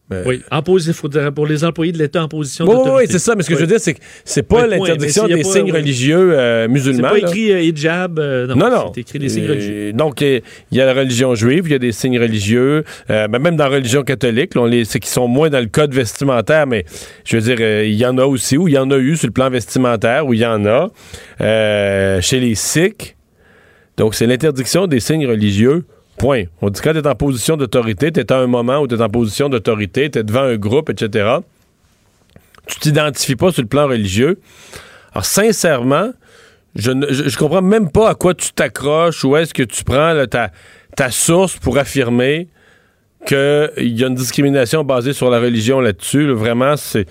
Oui, en position, faut dire, pour les employés de l'État en position d'autorité. Oui, c'est ça, mais ce que je veux dire, c'est que c'est pas l'interdiction des signes religieux euh, musulmans. C'est pas écrit euh, hijab, euh, non, non, c'est écrit des signes religieux. Donc, il y a la religion juive, il y a des signes religieux, ben, même dans la religion catholique, c'est qu'ils sont moins dans le code vestimentaire, mais je veux dire, il y en a aussi, ou il y en a eu sur le plan vestimentaire, où il y en a. chez les Sikhs, donc c'est l'interdiction des signes religieux Point. On dit quand tu es en position d'autorité, tu es à un moment où tu es en position d'autorité, tu es devant un groupe, etc. Tu t'identifies pas sur le plan religieux. Alors, sincèrement, je ne comprends même pas à quoi tu t'accroches, où est-ce que tu prends ta, source pour affirmer qu'il y a une discrimination basée sur la religion là-dessus. vraiment, c'est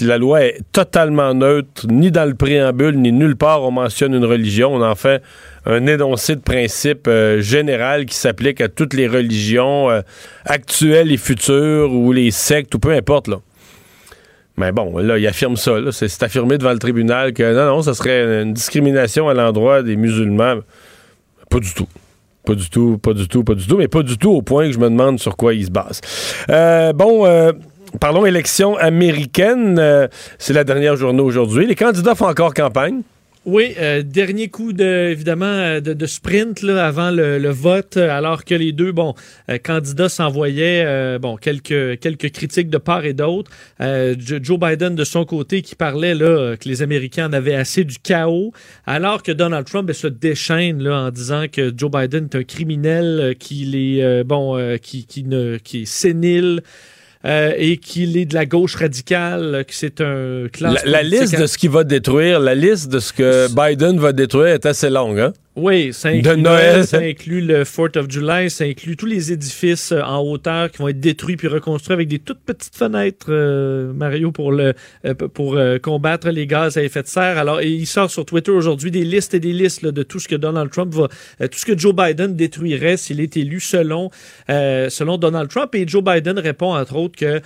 la loi est totalement neutre, ni dans le préambule, ni nulle part on mentionne une religion. On en fait un énoncé de principe euh, général qui s'applique à toutes les religions euh, actuelles et futures ou les sectes ou peu importe. Là. Mais bon, là, il affirme ça. C'est affirmé devant le tribunal que non, non, ça serait une discrimination à l'endroit des musulmans. Pas du tout. Pas du tout, pas du tout, pas du tout, mais pas du tout au point que je me demande sur quoi il se base. Euh, bon, parlons élection américaine. c'est la dernière journée aujourd'hui. Les candidats font encore campagne. Oui, euh, dernier coup de évidemment euh, de, sprint là, avant le, vote, alors que les deux bon euh, candidats s'envoyaient bon quelques quelques critiques de part et d'autre. Joe Biden de son côté qui parlait là que les Américains en avaient assez du chaos, alors que Donald Trump ben, se déchaîne là en disant que Joe Biden est un criminel, qu'il est bon qui qui ne qui est sénile. Euh, et qu'il est de la gauche radicale, que c'est un classe. La, la liste de ce qu'il va détruire, la liste de ce que Biden va détruire est assez longue, hein? Oui, ça inclut, Noël. ça inclut le 4th of July, ça inclut tous les édifices euh, en hauteur qui vont être détruits puis reconstruits avec des toutes petites fenêtres, euh, Mario, pour le euh, pour combattre les gaz à effet de serre. Alors, il sort sur Twitter aujourd'hui des listes et des listes de tout ce que Donald Trump va, tout ce que Joe Biden détruirait s'il est élu selon selon Donald Trump. Et Joe Biden répond entre autres que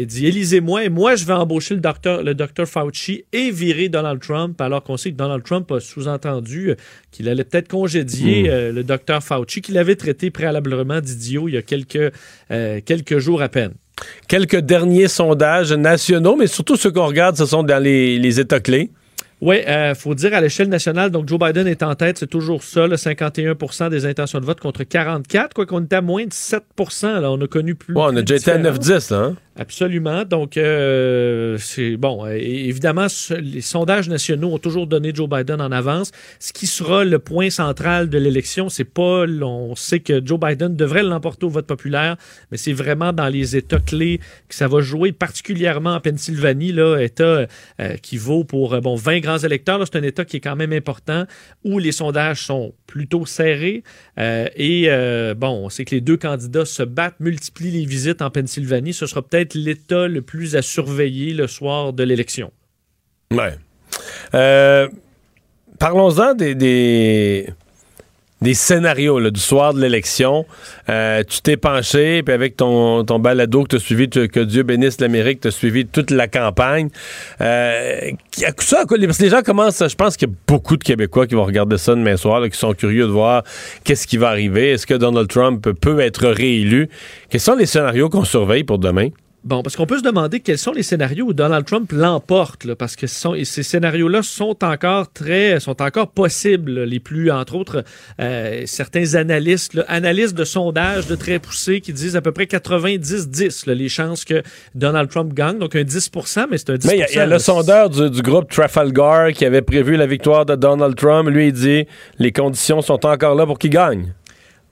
il dit élisez-moi et moi je vais embaucher le docteur le docteur Fauci et virer Donald Trump alors qu'on sait que Donald Trump a sous-entendu qu'il allait peut-être congédier hmm. euh, le docteur Fauci, qu'il avait traité préalablement d'idiot il y a quelques, euh, quelques jours à peine. Quelques derniers sondages nationaux, mais surtout ceux qu'on regarde, ce sont dans les, les États clés. Oui, il euh, faut dire à l'échelle nationale, donc Joe Biden est en tête, c'est toujours ça, le 51% des intentions de vote contre 44, quoi qu'on était à moins de 7% là, on a connu plus. on a déjà été à 9-10, hein? Absolument. Donc, euh, c'est bon. évidemment, les sondages nationaux ont toujours donné Joe Biden en avance. Ce qui sera le point central de l'élection, c'est pas. On sait que Joe Biden devrait l'emporter au vote populaire, mais c'est vraiment dans les États clés que ça va jouer, particulièrement en Pennsylvanie, là, État euh, qui vaut pour bon 20 grands électeurs. C'est un État qui est quand même important, où les sondages sont plutôt serrés. Euh, et bon, on sait que les deux candidats se battent, multiplient les visites en Pennsylvanie. Ce sera peut-être l'État le plus à surveiller le soir de l'élection. Ouais. Euh, parlons-en des, des, scénarios du soir de l'élection. Euh, tu t'es penché, puis avec ton, ton balado que tu as suivi, que Dieu bénisse l'Amérique, tu as suivi toute la campagne. Euh, parce que les gens commencent, je pense qu'il y a beaucoup de Québécois qui vont regarder ça demain soir, qui sont curieux de voir qu'est-ce qui va arriver. Est-ce que Donald Trump peut être réélu? Quels sont les scénarios qu'on surveille pour demain? Bon, parce qu'on peut se demander quels sont les scénarios où Donald Trump l'emporte, parce que ces scénarios-là sont encore très, sont encore possibles. les plus, entre autres, euh, certains analystes, analystes de sondages de très poussés qui disent à peu près 90-10 les chances que Donald Trump gagne. Donc un 10% mais c'est un 10 Mais il y, a le sondeur du, du, groupe Trafalgar qui avait prévu la victoire de Donald Trump. Lui, il dit les conditions sont encore là pour qu'il gagne.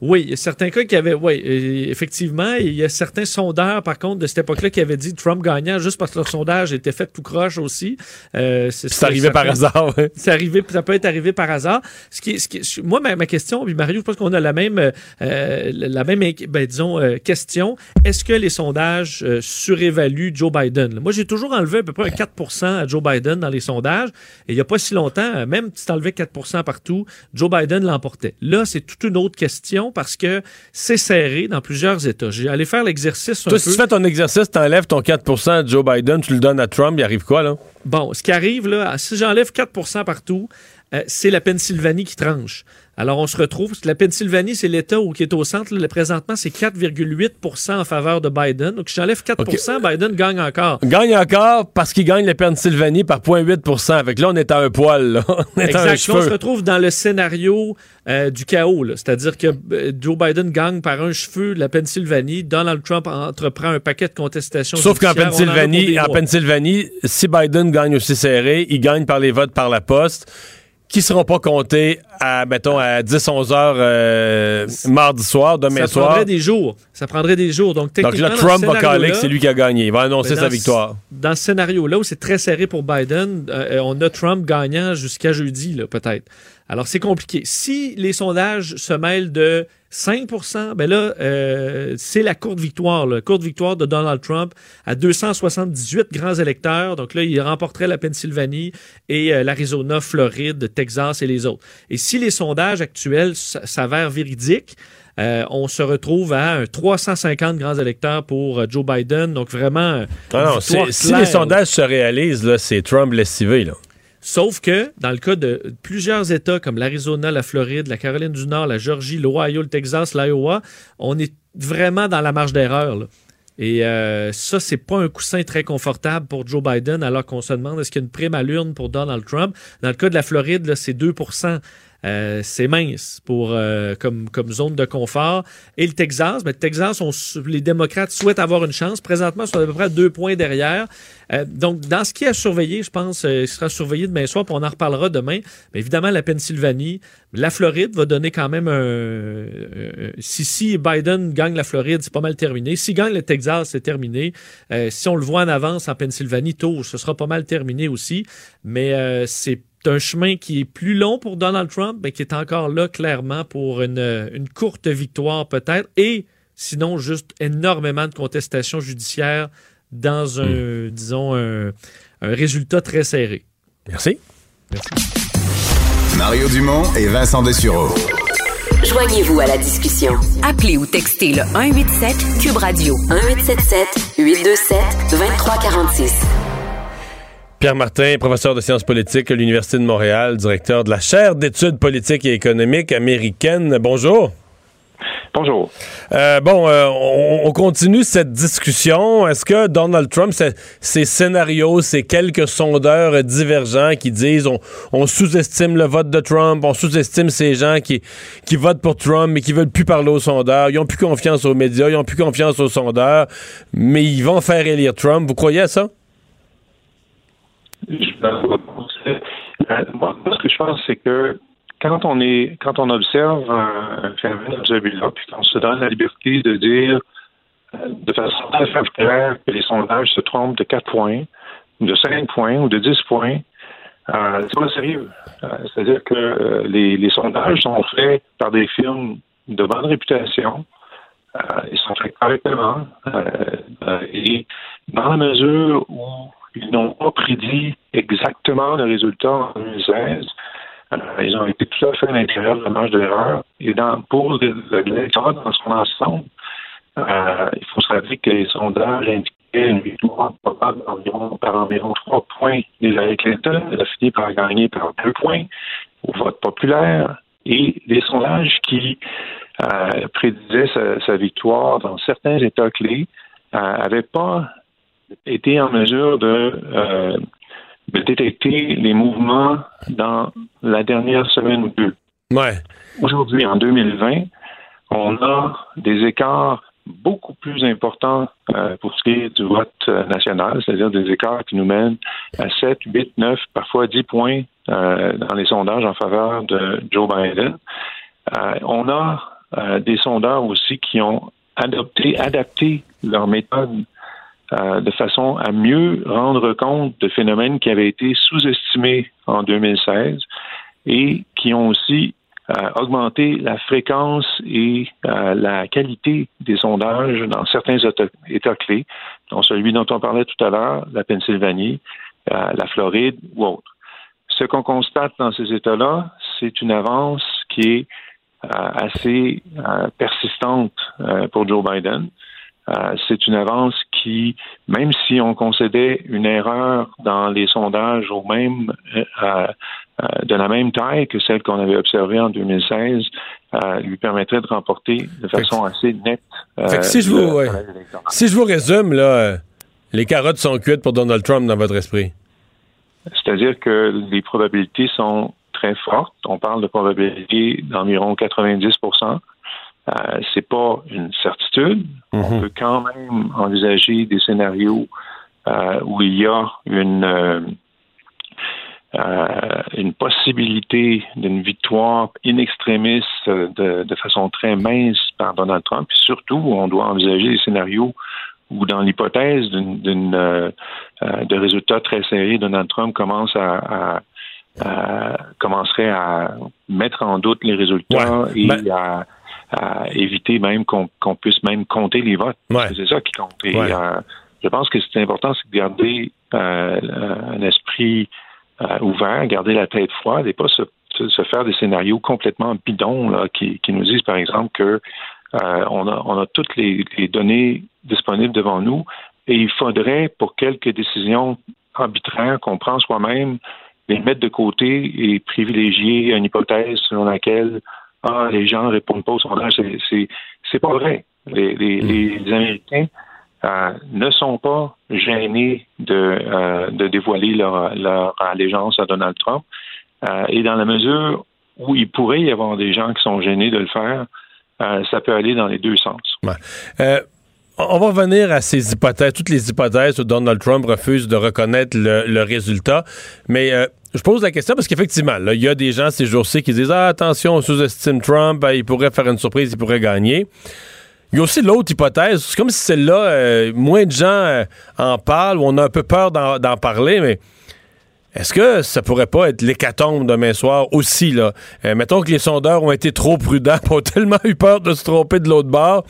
Oui, il y a certains cas qui avaient, oui, effectivement, il y a certains sondeurs, par contre, de cette époque-là, qui avaient dit Trump gagnant juste parce que leur sondage était fait tout croche aussi. Euh, c'est arrivé par hasard. C'est arrivé, ça peut être arrivé par hasard. Ce qui, ce qui, moi, ma, question, puis Mario, je pense qu'on a la même, euh, la même, ben, disons, euh, question. Est-ce que les sondages euh, surévaluent Joe Biden? Moi, j'ai toujours enlevé à peu près un 4% à Joe Biden dans les sondages. Et il n'y a pas si longtemps, même si tu enlevais 4% partout, Joe Biden l'emportait. Là, c'est toute une autre question parce que c'est serré dans plusieurs États. J'ai allé faire l'exercice un Toi, si tu fais ton exercice, tu enlèves ton 4% à Joe Biden, tu le donnes à Trump, il arrive quoi, là? Bon, ce qui arrive, là, si j'enlève 4% partout, euh, c'est la Pennsylvanie qui tranche. Alors, on se retrouve. La Pennsylvanie, c'est l'État qui est au centre. Le présentement, c'est 4,8% en faveur de Biden. Donc, si j'enlève 4% Biden gagne encore. Gagne encore parce qu'il gagne la Pennsylvanie par 0,8 Avec là, on est à un poil. Là. On exact. on se retrouve dans le scénario euh, du chaos. C'est-à-dire que euh, Joe Biden gagne par un cheveu la Pennsylvanie. Donald Trump entreprend un paquet de contestations. Sauf qu'en Pennsylvanie, en Pennsylvanie, si Biden gagne aussi serré, il gagne par les votes par la poste qui seront pas comptés à, mettons, à 10-11 heures euh, mardi soir, demain soir. Ça prendrait des jours. Ça prendrait des jours. Donc, Donc là, Trump va caler que c'est lui qui a gagné. Il va annoncer sa victoire. Dans ce scénario-là où c'est très serré pour Biden, euh, on a Trump gagnant jusqu'à jeudi, peut-être. Alors, c'est compliqué. Si les sondages se mêlent de 5% ben là, euh, c'est la courte victoire, la courte victoire de Donald Trump à 278 grands électeurs. Donc là, il remporterait la Pennsylvanie et euh, l'Arizona, Floride, Texas et les autres. Et si les sondages actuels s'avèrent véridiques, euh, on se retrouve à un 350 grands électeurs pour Joe Biden. Donc vraiment, ah si les sondages se réalisent, c'est Trump lessivé. Là. Sauf que, dans le cas de plusieurs États comme l'Arizona, la Floride, la Caroline du Nord, la Georgie, l'Ohio, le Texas, l'Iowa, on est vraiment dans la marge d'erreur. Et euh, ça, c'est pas un coussin très confortable pour Joe Biden, alors qu'on se demande est-ce qu'il y a une prime à l'urne pour Donald Trump. Dans le cas de la Floride, c'est 2 euh, c'est mince pour euh, comme, comme zone de confort. Et le Texas, mais ben, le Texas, on, les démocrates souhaitent avoir une chance. Présentement, ils sont à peu près deux points derrière. Euh, donc, dans ce qui est à surveiller, je pense, il sera surveillé demain soir, puis on en reparlera demain. Mais évidemment, la Pennsylvanie, la Floride va donner quand même un. si, si Biden gagne la Floride, c'est pas mal terminé. S'il gagne le Texas, c'est terminé. si on le voit en avance en Pennsylvanie, tôt, ce sera pas mal terminé aussi. Mais c'est un chemin qui est plus long pour Donald Trump, mais qui est encore là clairement pour une, courte victoire peut-être, et sinon juste énormément de contestations judiciaires dans un, hmm. disons, un, résultat très serré. Merci. Merci. Mario Dumont et Vincent Dessureau. Joignez-vous à la discussion. Appelez ou textez le 187 Cube Radio 1877 827 2346. Pierre Martin, professeur de sciences politiques à l'Université de Montréal, directeur de la chaire d'études politiques et économiques américaines. Bonjour. Bonjour. Euh, bon, euh, on, continue cette discussion. Est-ce que Donald Trump, ces scénarios, ces quelques sondeurs divergents qui disent on, sous-estime le vote de Trump, on sous-estime ces gens qui, qui votent pour Trump mais qui veulent plus parler aux sondeurs, ils ont plus confiance aux médias, ils ont plus confiance aux sondeurs, mais ils vont faire élire Trump. Vous croyez à ça? Euh, moi, ce que je pense, c'est que quand on est, quand on observe un, phénomène comme celui-là, puis qu'on se donne la liberté de dire euh, de façon très claire que les sondages se trompent de 4 points, de 5 points ou de 10 points, euh, c'est pas sérieux. C'est-à-dire que les, les, sondages sont faits par des firmes de bonne réputation. ils sont faits correctement. et dans la mesure où ils n'ont pas prédit exactement le résultat en 2016. Euh, ils ont été tout à fait à l'intérieur de la marge de l'erreur. Et dans, pour l'électorat dans son ensemble, euh, il faut se rappeler que les sondages indiquaient une victoire probable par environ trois points d'Hillary Clinton. Elle a fini par gagner par deux points au vote populaire. Et les sondages qui euh, prédisaient sa, sa, victoire dans certains États clés n'avaient euh, pas été en mesure de, euh, de détecter les mouvements dans la dernière semaine ou deux. Ouais. Aujourd'hui, en 2020, on a des écarts beaucoup plus importants euh, pour ce qui est du vote euh, national, c'est-à-dire des écarts qui nous mènent à 7, 8, 9, parfois 10 points dans les sondages en faveur de Joe Biden. on a des sondeurs aussi qui ont adopté, adapté leur méthode de façon à mieux rendre compte de phénomènes qui avaient été sous-estimés en 2016 et qui ont aussi augmenté la fréquence et la qualité des sondages dans certains États clés, dont celui dont on parlait tout à l'heure, la Pennsylvanie, la Floride ou autre. Ce qu'on constate dans ces États-là, c'est une avance qui est euh, assez euh, persistante euh, pour Joe Biden. C'est une avance qui, même si on concédait une erreur dans les sondages au même de la même taille que celle qu'on avait observée en 2016, lui permettrait de remporter de façon assez nette. si, je vous, si je vous résume, là, les carottes sont cuites pour Donald Trump dans votre esprit. C'est-à-dire que les probabilités sont très fortes. On parle de probabilité d'environ 90 euh, c'est pas une certitude. On mhm. peut quand même envisager des scénarios euh, où il y a une euh, euh, une possibilité d'une victoire in extremis de, de, façon très mince par Donald Trump. Puis surtout, on doit envisager des scénarios ou dans l'hypothèse d'une de résultats très serrés, Donald Trump commence à, commencerait à mettre en doute les résultats et ben à, éviter même qu'on puisse même compter les votes. C'est ça qui compte. Euh, je pense que c'est important, c'est de garder un esprit ouvert, garder la tête froide et pas se, faire des scénarios complètement bidons là, qui, qui nous disent, par exemple, que euh, on, a, on, a, toutes les, données disponibles devant nous et il faudrait, pour quelques décisions arbitraires qu'on prend soi-même, les mettre de côté et privilégier une hypothèse selon laquelle ah, les gens ne répondent pas au sondage. C'est, pas vrai. Les, les, mm. Américains euh, ne sont pas gênés de, euh, de dévoiler leur, leur, allégeance à Donald Trump. et dans la mesure où il pourrait y avoir des gens qui sont gênés de le faire, euh, ça peut aller dans les deux sens. Euh, on va revenir à ces hypothèses, toutes les hypothèses où Donald Trump refuse de reconnaître le, résultat. Mais euh, je pose la question parce qu'effectivement, il y a des gens ces jours-ci qui disent ah, attention, on sous-estime Trump, il pourrait faire une surprise, il pourrait gagner. Il y a aussi l'autre hypothèse, c'est comme si celle-là, moins de gens en parlent, ou on a un peu peur d'en parler, mais est-ce que ça pourrait pas être l'hécatombe demain soir aussi, là? Euh, mettons que les sondeurs ont été trop prudents, ont tellement eu peur de se tromper de l'autre bord,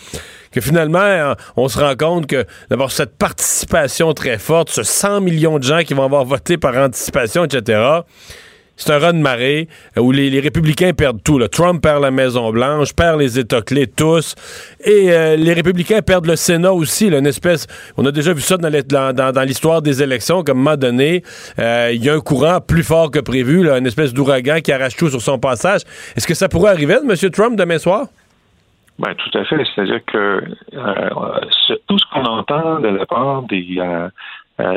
que finalement, euh, on se rend compte que d'avoir cette participation très forte, ce 100 millions de gens qui vont avoir voté par anticipation, etc., c'est un run de marée euh, où les, républicains perdent tout. Trump perd la Maison-Blanche, perd les États clés tous. Et euh, les républicains perdent le Sénat aussi. une espèce, on a déjà vu ça dans, l'histoire des élections, comme un moment donné, euh, il y a un courant plus fort que prévu, une espèce d'ouragan qui arrache tout sur son passage. Est-ce que ça pourrait arriver M. Trump demain soir? Ben, tout à fait. C'est-à-dire que tout ce qu'on entend de la part des,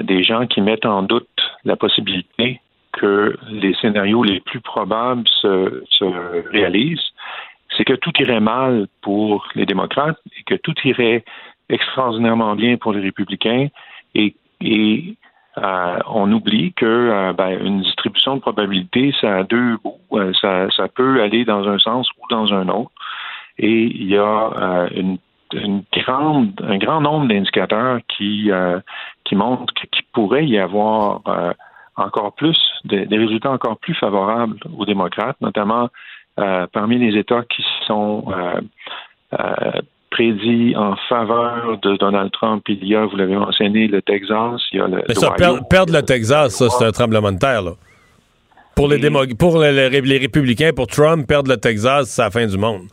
des gens qui mettent en doute la possibilité que les scénarios les plus probables se, réalisent, c'est que tout irait mal pour les démocrates et que tout irait extraordinairement bien pour les républicains et, euh, on oublie que euh, ben, une distribution de probabilité, ça a deux bouts. Euh, ça, peut aller dans un sens ou dans un autre. Et il y a une, grande, un grand nombre d'indicateurs qui, qui montrent qu'il pourrait y avoir encore plus, des, résultats encore plus favorables aux démocrates, notamment euh, parmi les États qui sont euh, euh, prédits en faveur de Donald Trump. Il y a, vous l'avez mentionné, le Texas, il y a le. Mais ça, perdre, le Texas, ça, c'est un tremblement de terre, là. Pour les, pour les, républicains, pour Trump, perdre le Texas, c'est la fin du monde.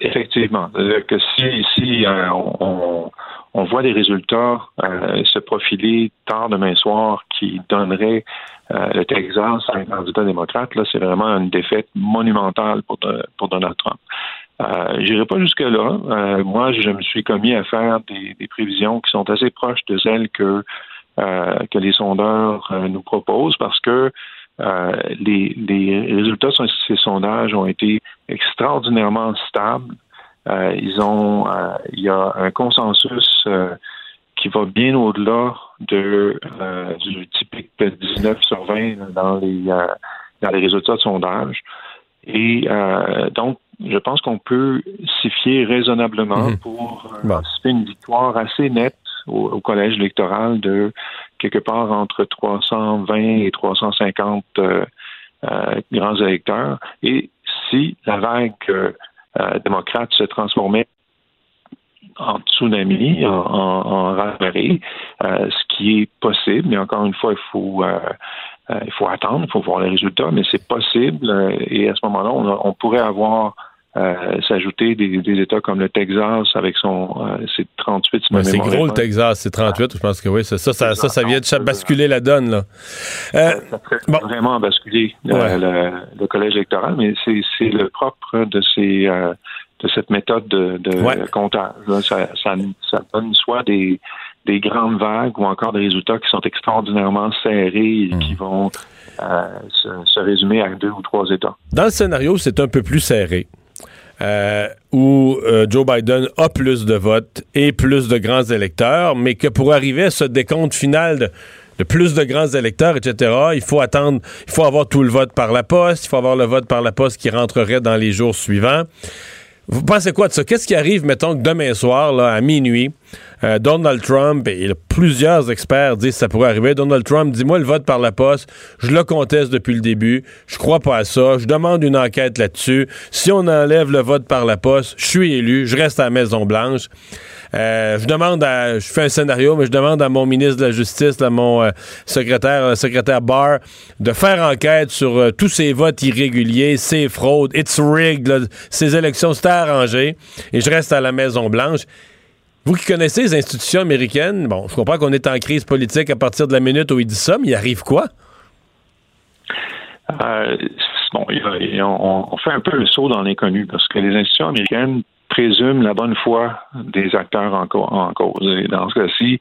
Effectivement. Que si, si on, on voit des résultats euh, se profiler tard demain soir qui donneraient euh, le Texas à un candidat démocrate. Là, c'est vraiment une défaite monumentale pour, pour Donald Trump. Euh, J'irai pas jusque là. Euh, moi, je me suis commis à faire des, des, prévisions qui sont assez proches de celles que que les sondeurs nous proposent parce que les, les résultats de ces sondages ont été extraordinairement stables euh, ils ont, euh, il y a un consensus euh, qui va bien au-delà de du typique 19 sur 20 dans les dans les résultats de sondage. Et donc, je pense qu'on peut s'y fier raisonnablement mhm. pour euh, une victoire assez nette au, collège électoral de quelque part entre 320 et 350 euh, euh, grands électeurs. Et si la vague démocrate se transformait en tsunami, en, en, ce qui est possible, mais encore une fois, il faut il faut attendre, il faut voir les résultats, mais c'est possible. et à ce moment-là, on pourrait avoir euh, s'ajouter des, États comme le Texas avec son euh, c'est 38 c'est gros le Texas c'est 38 je pense que oui ça ça, ça, ça, vient de basculer la donne là euh, vraiment basculer le, collège électoral mais c'est le propre de ces de cette méthode de, de comptage ça, ça, donne soit des des grandes vagues ou encore des résultats qui sont extraordinairement serrés et qui hmm. vont se, se résumer à deux ou trois États. Dans le scénario, c'est un peu plus serré. Euh, où euh, Joe Biden a plus de votes et plus de grands électeurs, mais que pour arriver à ce décompte final de, plus de grands électeurs, etc., il faut attendre, il faut avoir tout le vote par la poste, il faut avoir le vote par la poste qui rentrerait dans les jours suivants. Vous pensez quoi de ça? Qu'est-ce qui arrive, mettons, que demain soir, là, à minuit, euh, Donald Trump et plusieurs experts disent que ça pourrait arriver. Donald Trump dit moi le vote par la poste, je le conteste depuis le début, je crois pas à ça, je demande une enquête là-dessus. Si on enlève le vote par la poste, je suis élu, je reste à la Maison Blanche. Euh, je demande à, je fais un scénario, mais je demande à mon ministre de la Justice, à mon euh, secrétaire, secrétaire Barr, de faire enquête sur tous ces votes irréguliers, ces fraudes, it's rigged, ces élections, c'est arrangé, et je reste à la Maison Blanche. Vous qui connaissez les institutions américaines, bon, je comprends qu'on est en crise politique à partir de la minute où il dit ça, mais il arrive quoi? Euh, bon, on, fait un peu le saut dans l'inconnu parce que les institutions américaines présument la bonne foi des acteurs en, cause. Et dans ce cas-ci,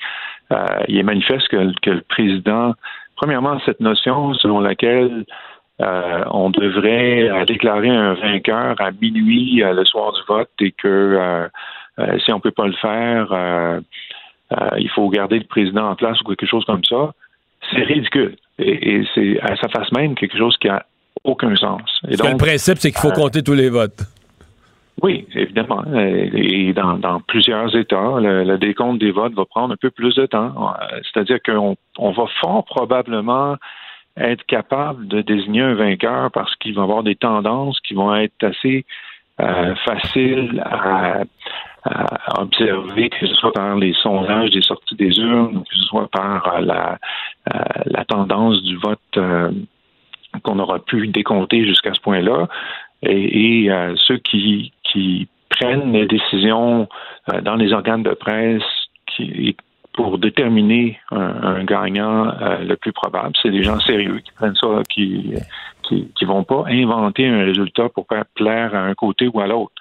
euh, il est manifeste que, le président, premièrement, cette notion selon laquelle euh, on devrait déclarer un vainqueur à minuit le soir du vote et que euh, si on ne peut pas le faire, euh, euh, il faut garder le président en place ou quelque chose comme ça. C'est ridicule. Et, c'est à sa face même quelque chose qui a aucun sens. Et donc, le principe, c'est qu'il faut compter tous les votes. Oui, évidemment. Et dans, plusieurs États, le, décompte des votes va prendre un peu plus de temps. C'est-à-dire qu'on va fort probablement être capable de désigner un vainqueur parce qu'il va avoir des tendances qui vont être assez faciles à, à observer, que ce soit par les sondages des sorties des urnes, que ce soit par euh, la, euh, la tendance du vote euh, qu'on aura pu décompter jusqu'à ce point-là, et, et ceux qui, qui prennent les décisions dans les organes de presse qui, pour déterminer un, gagnant le plus probable, c'est des gens sérieux qui prennent ça, qui, qui, qui vont pas inventer un résultat pour faire plaire à un côté ou à l'autre.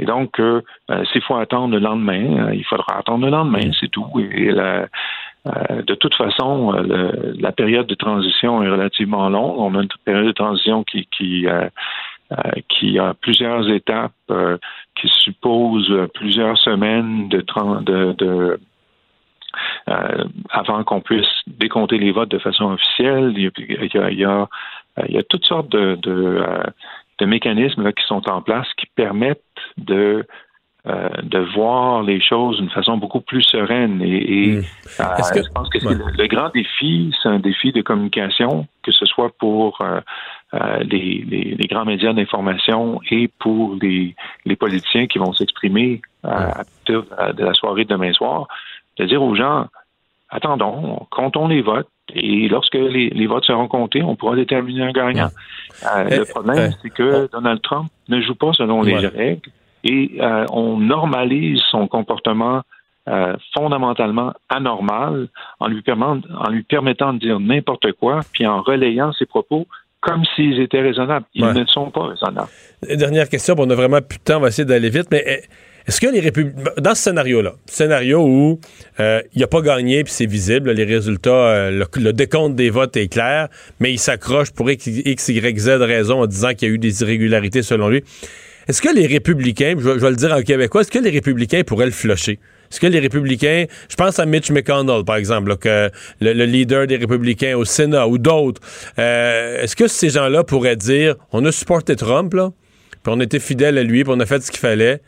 Et donc, euh, euh, s'il faut attendre le lendemain, euh, il faudra attendre le lendemain, c'est tout. Et de toute façon, la période de transition est relativement longue. On a une période de transition qui, qui, qui a plusieurs étapes, qui suppose plusieurs semaines de, de, de avant qu'on puisse décompter les votes de façon officielle. Il y a, il y a, il y a toutes sortes de, de, de mécanismes qui sont en place qui permettent de euh, de voir les choses d'une façon beaucoup plus sereine. Et, hmm. euh, je pense que le, grand défi, c'est un défi de communication, que ce soit pour euh, les, les, grands médias d'information et pour les, les politiciens qui vont s'exprimer à partir de la soirée de demain soir, de dire aux gens, attendons, comptons les votes, et lorsque les, les, votes seront comptés, on pourra déterminer un gagnant. Euh, le eh, problème, c'est que Donald Trump ne joue pas selon les règles et euh, on normalise son comportement euh, fondamentalement anormal en lui, permettant, en lui permettant de dire n'importe quoi, puis en relayant ses propos comme s'ils étaient raisonnables. Ils ne sont pas raisonnables. Dernière question, on a vraiment plus de temps, on va essayer d'aller vite, mais est-ce que les républicains, dans ce scénario-là, scénario où euh, il n'a pas gagné puis c'est visible, les résultats, euh, le, décompte des votes est clair, mais il s'accroche pour X, Y, Z raison en disant qu'il y a eu des irrégularités selon lui. Est-ce que les républicains, je, vais le dire en québécois, est-ce que les républicains pourraient le flusher? Est-ce que les républicains, je pense à Mitch McConnell, par exemple, le, leader des républicains au Sénat ou d'autres, euh, est-ce que ces gens-là pourraient dire, on a supporté Trump, là, puis on était fidèle à lui, puis on a fait ce qu'il fallait.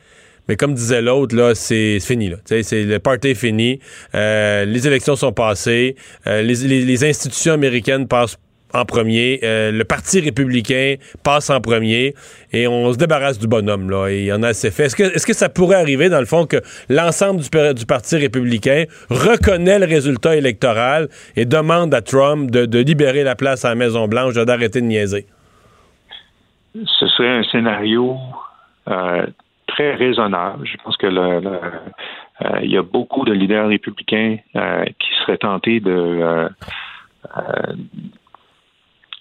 Mais comme disait l'autre, là, c'est fini. Là. C'est, le party est fini. Euh, les élections sont passées. Euh, les, les, institutions américaines passent en premier. Euh, le Parti républicain passe en premier et on se débarrasse du bonhomme. Là, et il y en a assez fait. Est-ce que, ça pourrait arriver, dans le fond, que l'ensemble du, Parti républicain reconnaît le résultat électoral et demande à Trump de, libérer la place à la Maison-Blanche, d'arrêter de niaiser? Ce serait un scénario euh, très raisonnable. Je pense que euh, il y a beaucoup de leaders républicains qui seraient tentés de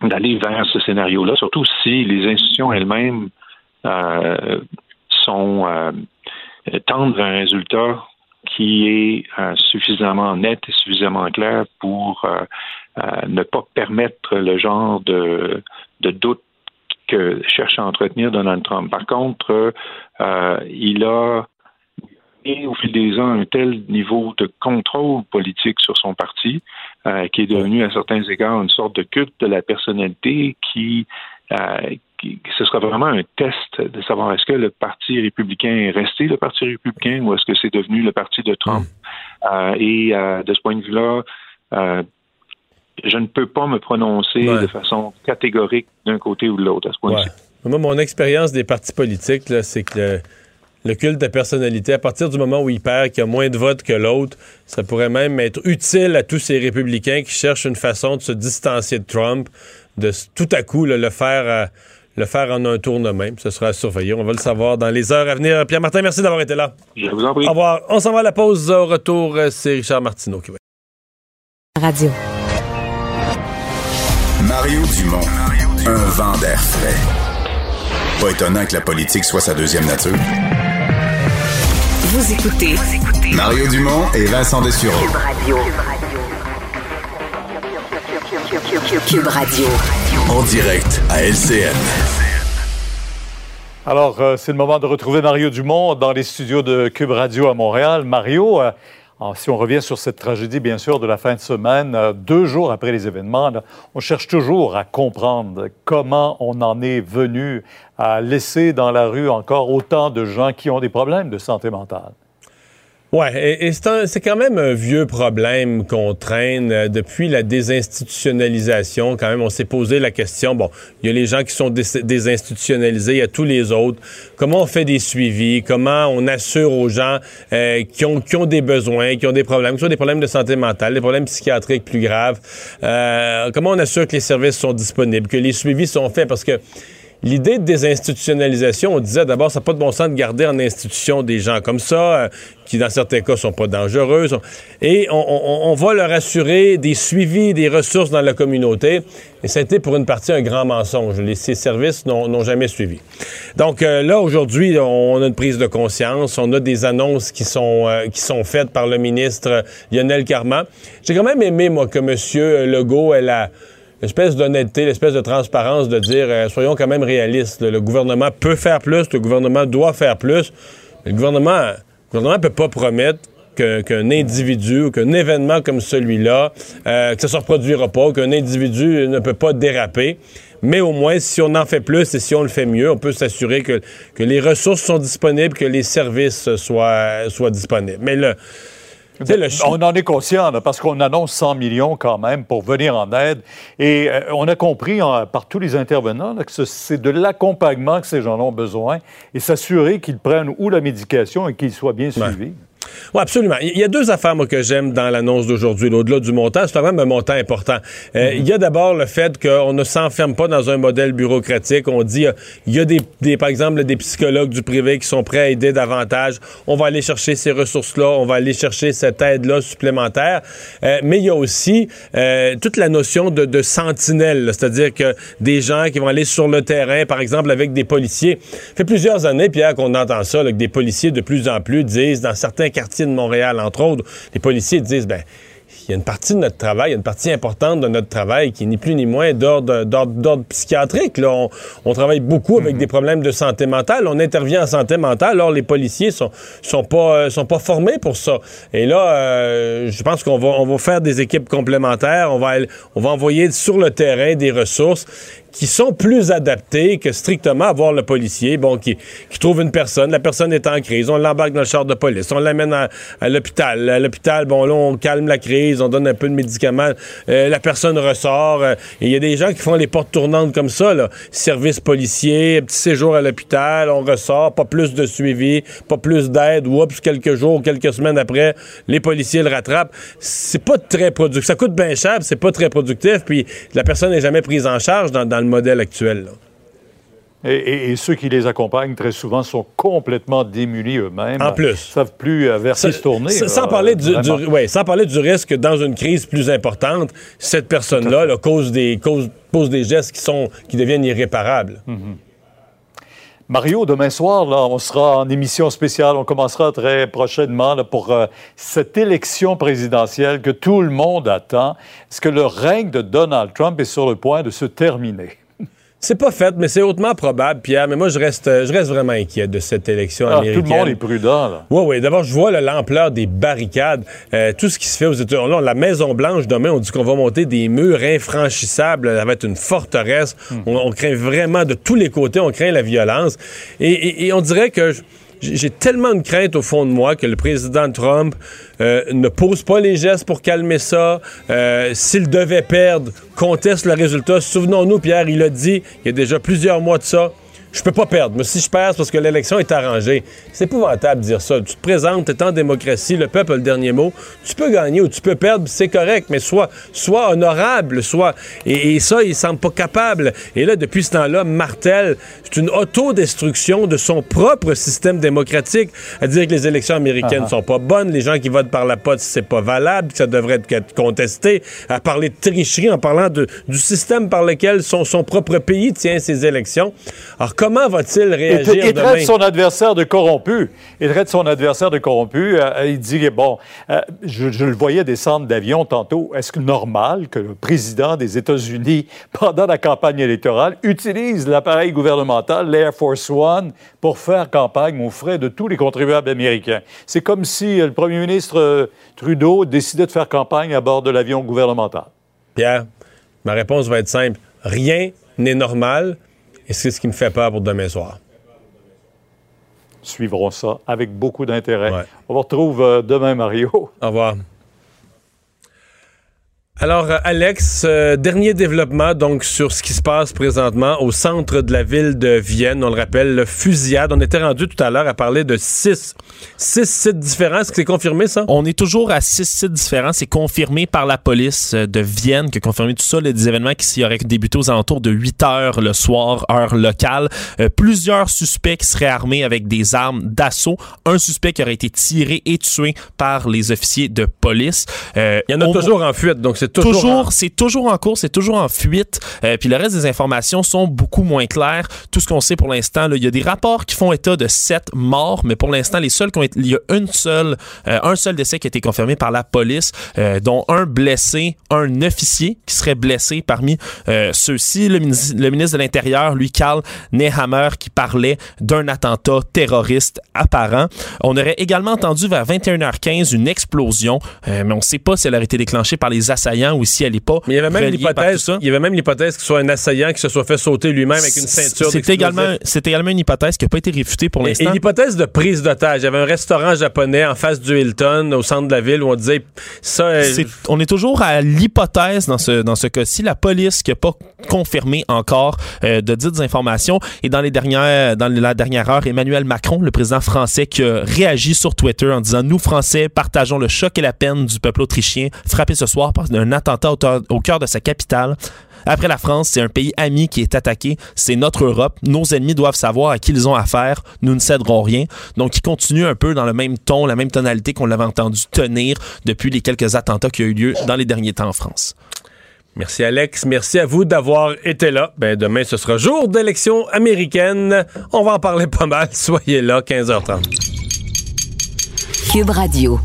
d'aller vers ce scénario-là, surtout si les institutions elles-mêmes sont tendent vers un résultat qui est suffisamment net et suffisamment clair pour ne pas permettre le genre de, de doute que cherche à entretenir Donald Trump. Par contre, euh, il a et au fil des ans un tel niveau de contrôle politique sur son parti euh, qui est devenu à certains égards une sorte de culte de la personnalité qui, euh, ce sera vraiment un test de savoir est-ce que le parti républicain est resté le parti républicain ou est-ce que c'est devenu le parti de Trump. Mm. et de ce point de vue-là, je ne peux pas me prononcer de façon catégorique d'un côté ou de l'autre à ce point-ci. Moi, mon expérience des partis politiques, c'est que le, culte de personnalité, à partir du moment où il perd, qu'il y a moins de votes que l'autre, ça pourrait même être utile à tous ces républicains qui cherchent une façon de se distancier de Trump, de tout à coup le faire. Euh, le faire en un tour de même. Ce sera à surveiller. On va le savoir dans les heures à venir. Pierre-Martin, merci d'avoir été là. Je vous en prie. Au revoir. On s'en va à la pause. Au retour, euh, c'est Richard Martineau qui va. Radio. Mario Dumont. Un vent d'air frais. Pas étonnant que la politique soit sa deuxième nature. Vous écoutez Mario Dumont et Vincent Dessureau. Cube Radio. Cube Radio. En direct à LCN. Alors, euh, c'est le moment de retrouver Mario Dumont dans les studios de Cube Radio à Montréal. Mario, si on revient sur cette tragédie, bien sûr, de la fin de semaine, euh, deux jours après les événements, on cherche toujours à comprendre comment on en est venu à laisser dans la rue encore autant de gens qui ont des problèmes de santé mentale. Ouais, et, c'est quand même un vieux problème qu'on traîne euh, depuis la désinstitutionnalisation. Quand même, on s'est posé la question. Bon, il y a les gens qui sont désinstitutionnalisés, il y a tous les autres. Comment on fait des suivis? Comment on assure aux gens euh, qui ont qui ont des besoins, qui ont des problèmes, qui ont des problèmes de santé mentale, des problèmes psychiatriques plus graves euh, Comment on assure que les services sont disponibles, que les suivis sont faits? Parce que L'idée de désinstitutionnalisation, on disait d'abord, ça n'a pas de bon sens de garder en institution des gens comme ça, euh, qui dans certains cas sont pas dangereux. Et on, va leur assurer des suivis, des ressources dans la communauté. Et ça a été pour une partie un grand mensonge. Les, ces services n'ont jamais suivi. Donc euh, là, aujourd'hui, on a une prise de conscience. On a des annonces qui sont, euh, qui sont faites par le ministre Lionel Carman. J'ai quand même aimé, moi, que M. Legault ait la l'espèce d'honnêteté, l'espèce de transparence de dire euh, soyons quand même réalistes. Le gouvernement peut faire plus, le gouvernement doit faire plus. le gouvernement ne gouvernement peut pas promettre qu'un individu ou qu'un événement comme celui-là, euh, que ça se reproduira pas, qu'un individu ne peut pas déraper. Mais au moins, si on en fait plus et si on le fait mieux, on peut s'assurer que, que les ressources sont disponibles, que les services soient, soient disponibles. Mais le, on en est conscient, parce qu'on annonce 100 millions quand même pour venir en aide. Et euh, on a compris par tous les intervenants que c'est de l'accompagnement que ces gens ont besoin et s'assurer qu'ils prennent ou la médication et qu'ils soient bien suivis. Oui, absolument. Il y a deux affaires, moi, que j'aime dans l'annonce d'aujourd'hui. Au-delà du montant, c'est quand même un montant important. Euh, mm-hmm. Il y a d'abord le fait qu'on ne s'enferme pas dans un modèle bureaucratique. On dit, euh, il y a des, par exemple, des psychologues du privé qui sont prêts à aider davantage. On va aller chercher ces ressources-là. On va aller chercher cette aide-là supplémentaire. Euh, mais il y a aussi toute la notion de, de sentinelle, c'est-à-dire que des gens qui vont aller sur le terrain, par exemple, avec des policiers. Ça fait plusieurs années, Pierre, qu'on entend ça, que des policiers de plus en plus disent, dans certains quartiers de Montréal, entre autres, les policiers disent, ben, il y a une partie de notre travail, une partie importante de notre travail qui n'est plus ni moins d'ordre psychiatrique. Là. On, travaille beaucoup avec mhm. des problèmes de santé mentale. On intervient en santé mentale. Alors, les policiers sont, sont, pas, euh, sont pas formés pour ça. Et là, euh, je pense qu'on va, on va faire des équipes complémentaires. On va, on va envoyer sur le terrain des ressources qui sont plus adaptés que strictement avoir le policier, bon, qui, qui trouve une personne, la personne est en crise, on l'embarque dans le char de police, on l'amène à, l'hôpital. À l'hôpital, bon, là, on calme la crise, on donne un peu de médicaments, euh, la personne ressort. Euh, il y a des gens qui font les portes tournantes comme ça, là. Service policier, petit séjour à l'hôpital, on ressort, pas plus de suivi, pas plus d'aide, oups, quelques jours, quelques semaines après, les policiers le rattrapent. C'est pas très productif. Ça coûte bien cher, c'est pas très productif, puis la personne n'est jamais prise en charge dans, le modèle actuel. Et, ceux qui les accompagnent très souvent sont complètement démunis eux-mêmes. En plus. Ils savent plus euh, vers qui se tourner. Sans, parler du, sans parler du risque que dans une crise plus importante, cette personne-là cause des, cause, pose des gestes qui, sont, qui deviennent irréparables. Mhm. Mario, demain soir, là, on sera en émission spéciale. On commencera très prochainement pour euh, cette élection présidentielle que tout le monde attend. Est-ce que le règne de Donald Trump est sur le point de se terminer? C'est pas fait, mais c'est hautement probable, Pierre. Mais moi, je reste, je reste vraiment inquiet de cette élection américaine. Ah, tout le monde est prudent, là. Oui, oui. D'abord, je vois l'ampleur des barricades. Euh, tout ce qui se fait aux États-Unis. La Maison-Blanche, demain, on dit qu'on va monter des murs infranchissables. Ça va être une forteresse. Hmm. On, craint vraiment de tous les côtés, on craint la violence. et on dirait que j'ai tellement de crainte au fond de moi que le président Trump euh, ne pose pas les gestes pour calmer ça. Euh, s'il devait perdre, conteste le résultat. Souvenons-nous, Pierre, il a dit il y a déjà plusieurs mois de ça je peux pas perdre. Mais si je perds, c'est parce que l'élection est arrangée. C'est épouvantable de dire ça. Tu te présentes, tu es en démocratie, le peuple a le dernier mot. Tu peux gagner ou tu peux perdre, c'est correct, mais soit honorable, soit. Et, ça, il semble pas capable. Et là, depuis ce temps-là, Martel, c'est une autodestruction de son propre système démocratique, à dire que les élections américaines uh-huh. sont pas bonnes, les gens qui votent par la pote, c'est pas valable, que ça devrait être contesté, à parler de tricherie en parlant de, du système par lequel son, son propre pays tient ses élections. Alors, comment va-t-il réagir il, il traite son adversaire de corrompu. Il traite son adversaire de corrompu. Euh, il dit, bon, euh, je, le voyais descendre d'avion tantôt. Est-ce que normal que le président des États-Unis, pendant la campagne électorale, utilise l'appareil gouvernemental, l'Air Force One, pour faire campagne aux frais de tous les contribuables américains? C'est comme si le premier ministre euh, Trudeau décidait de faire campagne à bord de l'avion gouvernemental. Pierre, ma réponse va être simple. Rien n'est normal et c'est ce qui me fait peur pour demain soir. Suivrons ça avec beaucoup d'intérêt. On vous retrouve euh, demain, Mario. Au revoir. Alors, euh, Alex, euh, dernier développement donc sur ce qui se passe présentement au centre de la ville de Vienne. On le rappelle, le fusillade. On était rendu tout à l'heure à parler de six, six sites différents. Est-ce que c'est confirmé, ça? On est toujours à six sites différents. C'est confirmé par la police euh, de Vienne qui a confirmé tout ça. Les événements qui auraient débuté aux alentours de 8 heures le soir, heure locale. plusieurs suspects qui seraient armés avec des armes d'assaut. Un suspect qui aurait été tiré et tué par les officiers de police. Il y en a toujours en fuite, donc c'est toujours, c'est toujours en cours, c'est toujours en fuite. Euh, puis le reste des informations sont beaucoup moins claires. Tout ce qu'on sait pour l'instant, il y a des rapports qui font état de sept morts, mais pour l'instant, les seuls qui ont été, il y a une seule, euh, un seul décès qui a été confirmé par la police, euh, dont un blessé, un officier qui serait blessé parmi ceux-ci. Le, le, ministre de l'Intérieur, lui, Karl Nehammer, qui parlait d'un attentat terroriste apparent. On aurait également entendu vers 21h15 une explosion, mais on ne sait pas si elle aurait été déclenchée par les assaillants ou si elle n'est pas. Mais il y avait même l'hypothèse, il y avait même l'hypothèse qu'il soit un assaillant qui se soit fait sauter lui-même avec une ceinture. C'est également, c'est également une hypothèse qui n'a pas été réfutée pour l'instant. Et, l'hypothèse de prise d'otage. Il y avait un restaurant japonais en face du Hilton au centre de la ville où on disait ça. Euh, on est toujours à l'hypothèse dans ce dans ce cas-ci. La police qui n'a pas confirmé encore euh, de dites informations. Et dans les dernières dans la dernière heure, Emmanuel Macron, le président français, qui a réagi sur Twitter en disant nous Français partageons le choc et la peine du peuple autrichien frappé ce soir par un attentat au cœur de sa capitale. Après la France, c'est un pays ami qui est attaqué. C'est notre Europe. Nos ennemis doivent savoir à qui ils ont affaire. Nous ne céderons rien. Donc, il continue un peu dans le même ton, la même tonalité qu'on l'avait entendu tenir depuis les quelques attentats qui ont eu lieu dans les derniers temps en France. Merci Alex, merci à vous d'avoir été là. Ben demain ce sera jour d'élection américaine. On va en parler pas mal. Soyez là 15h30. Cube Radio.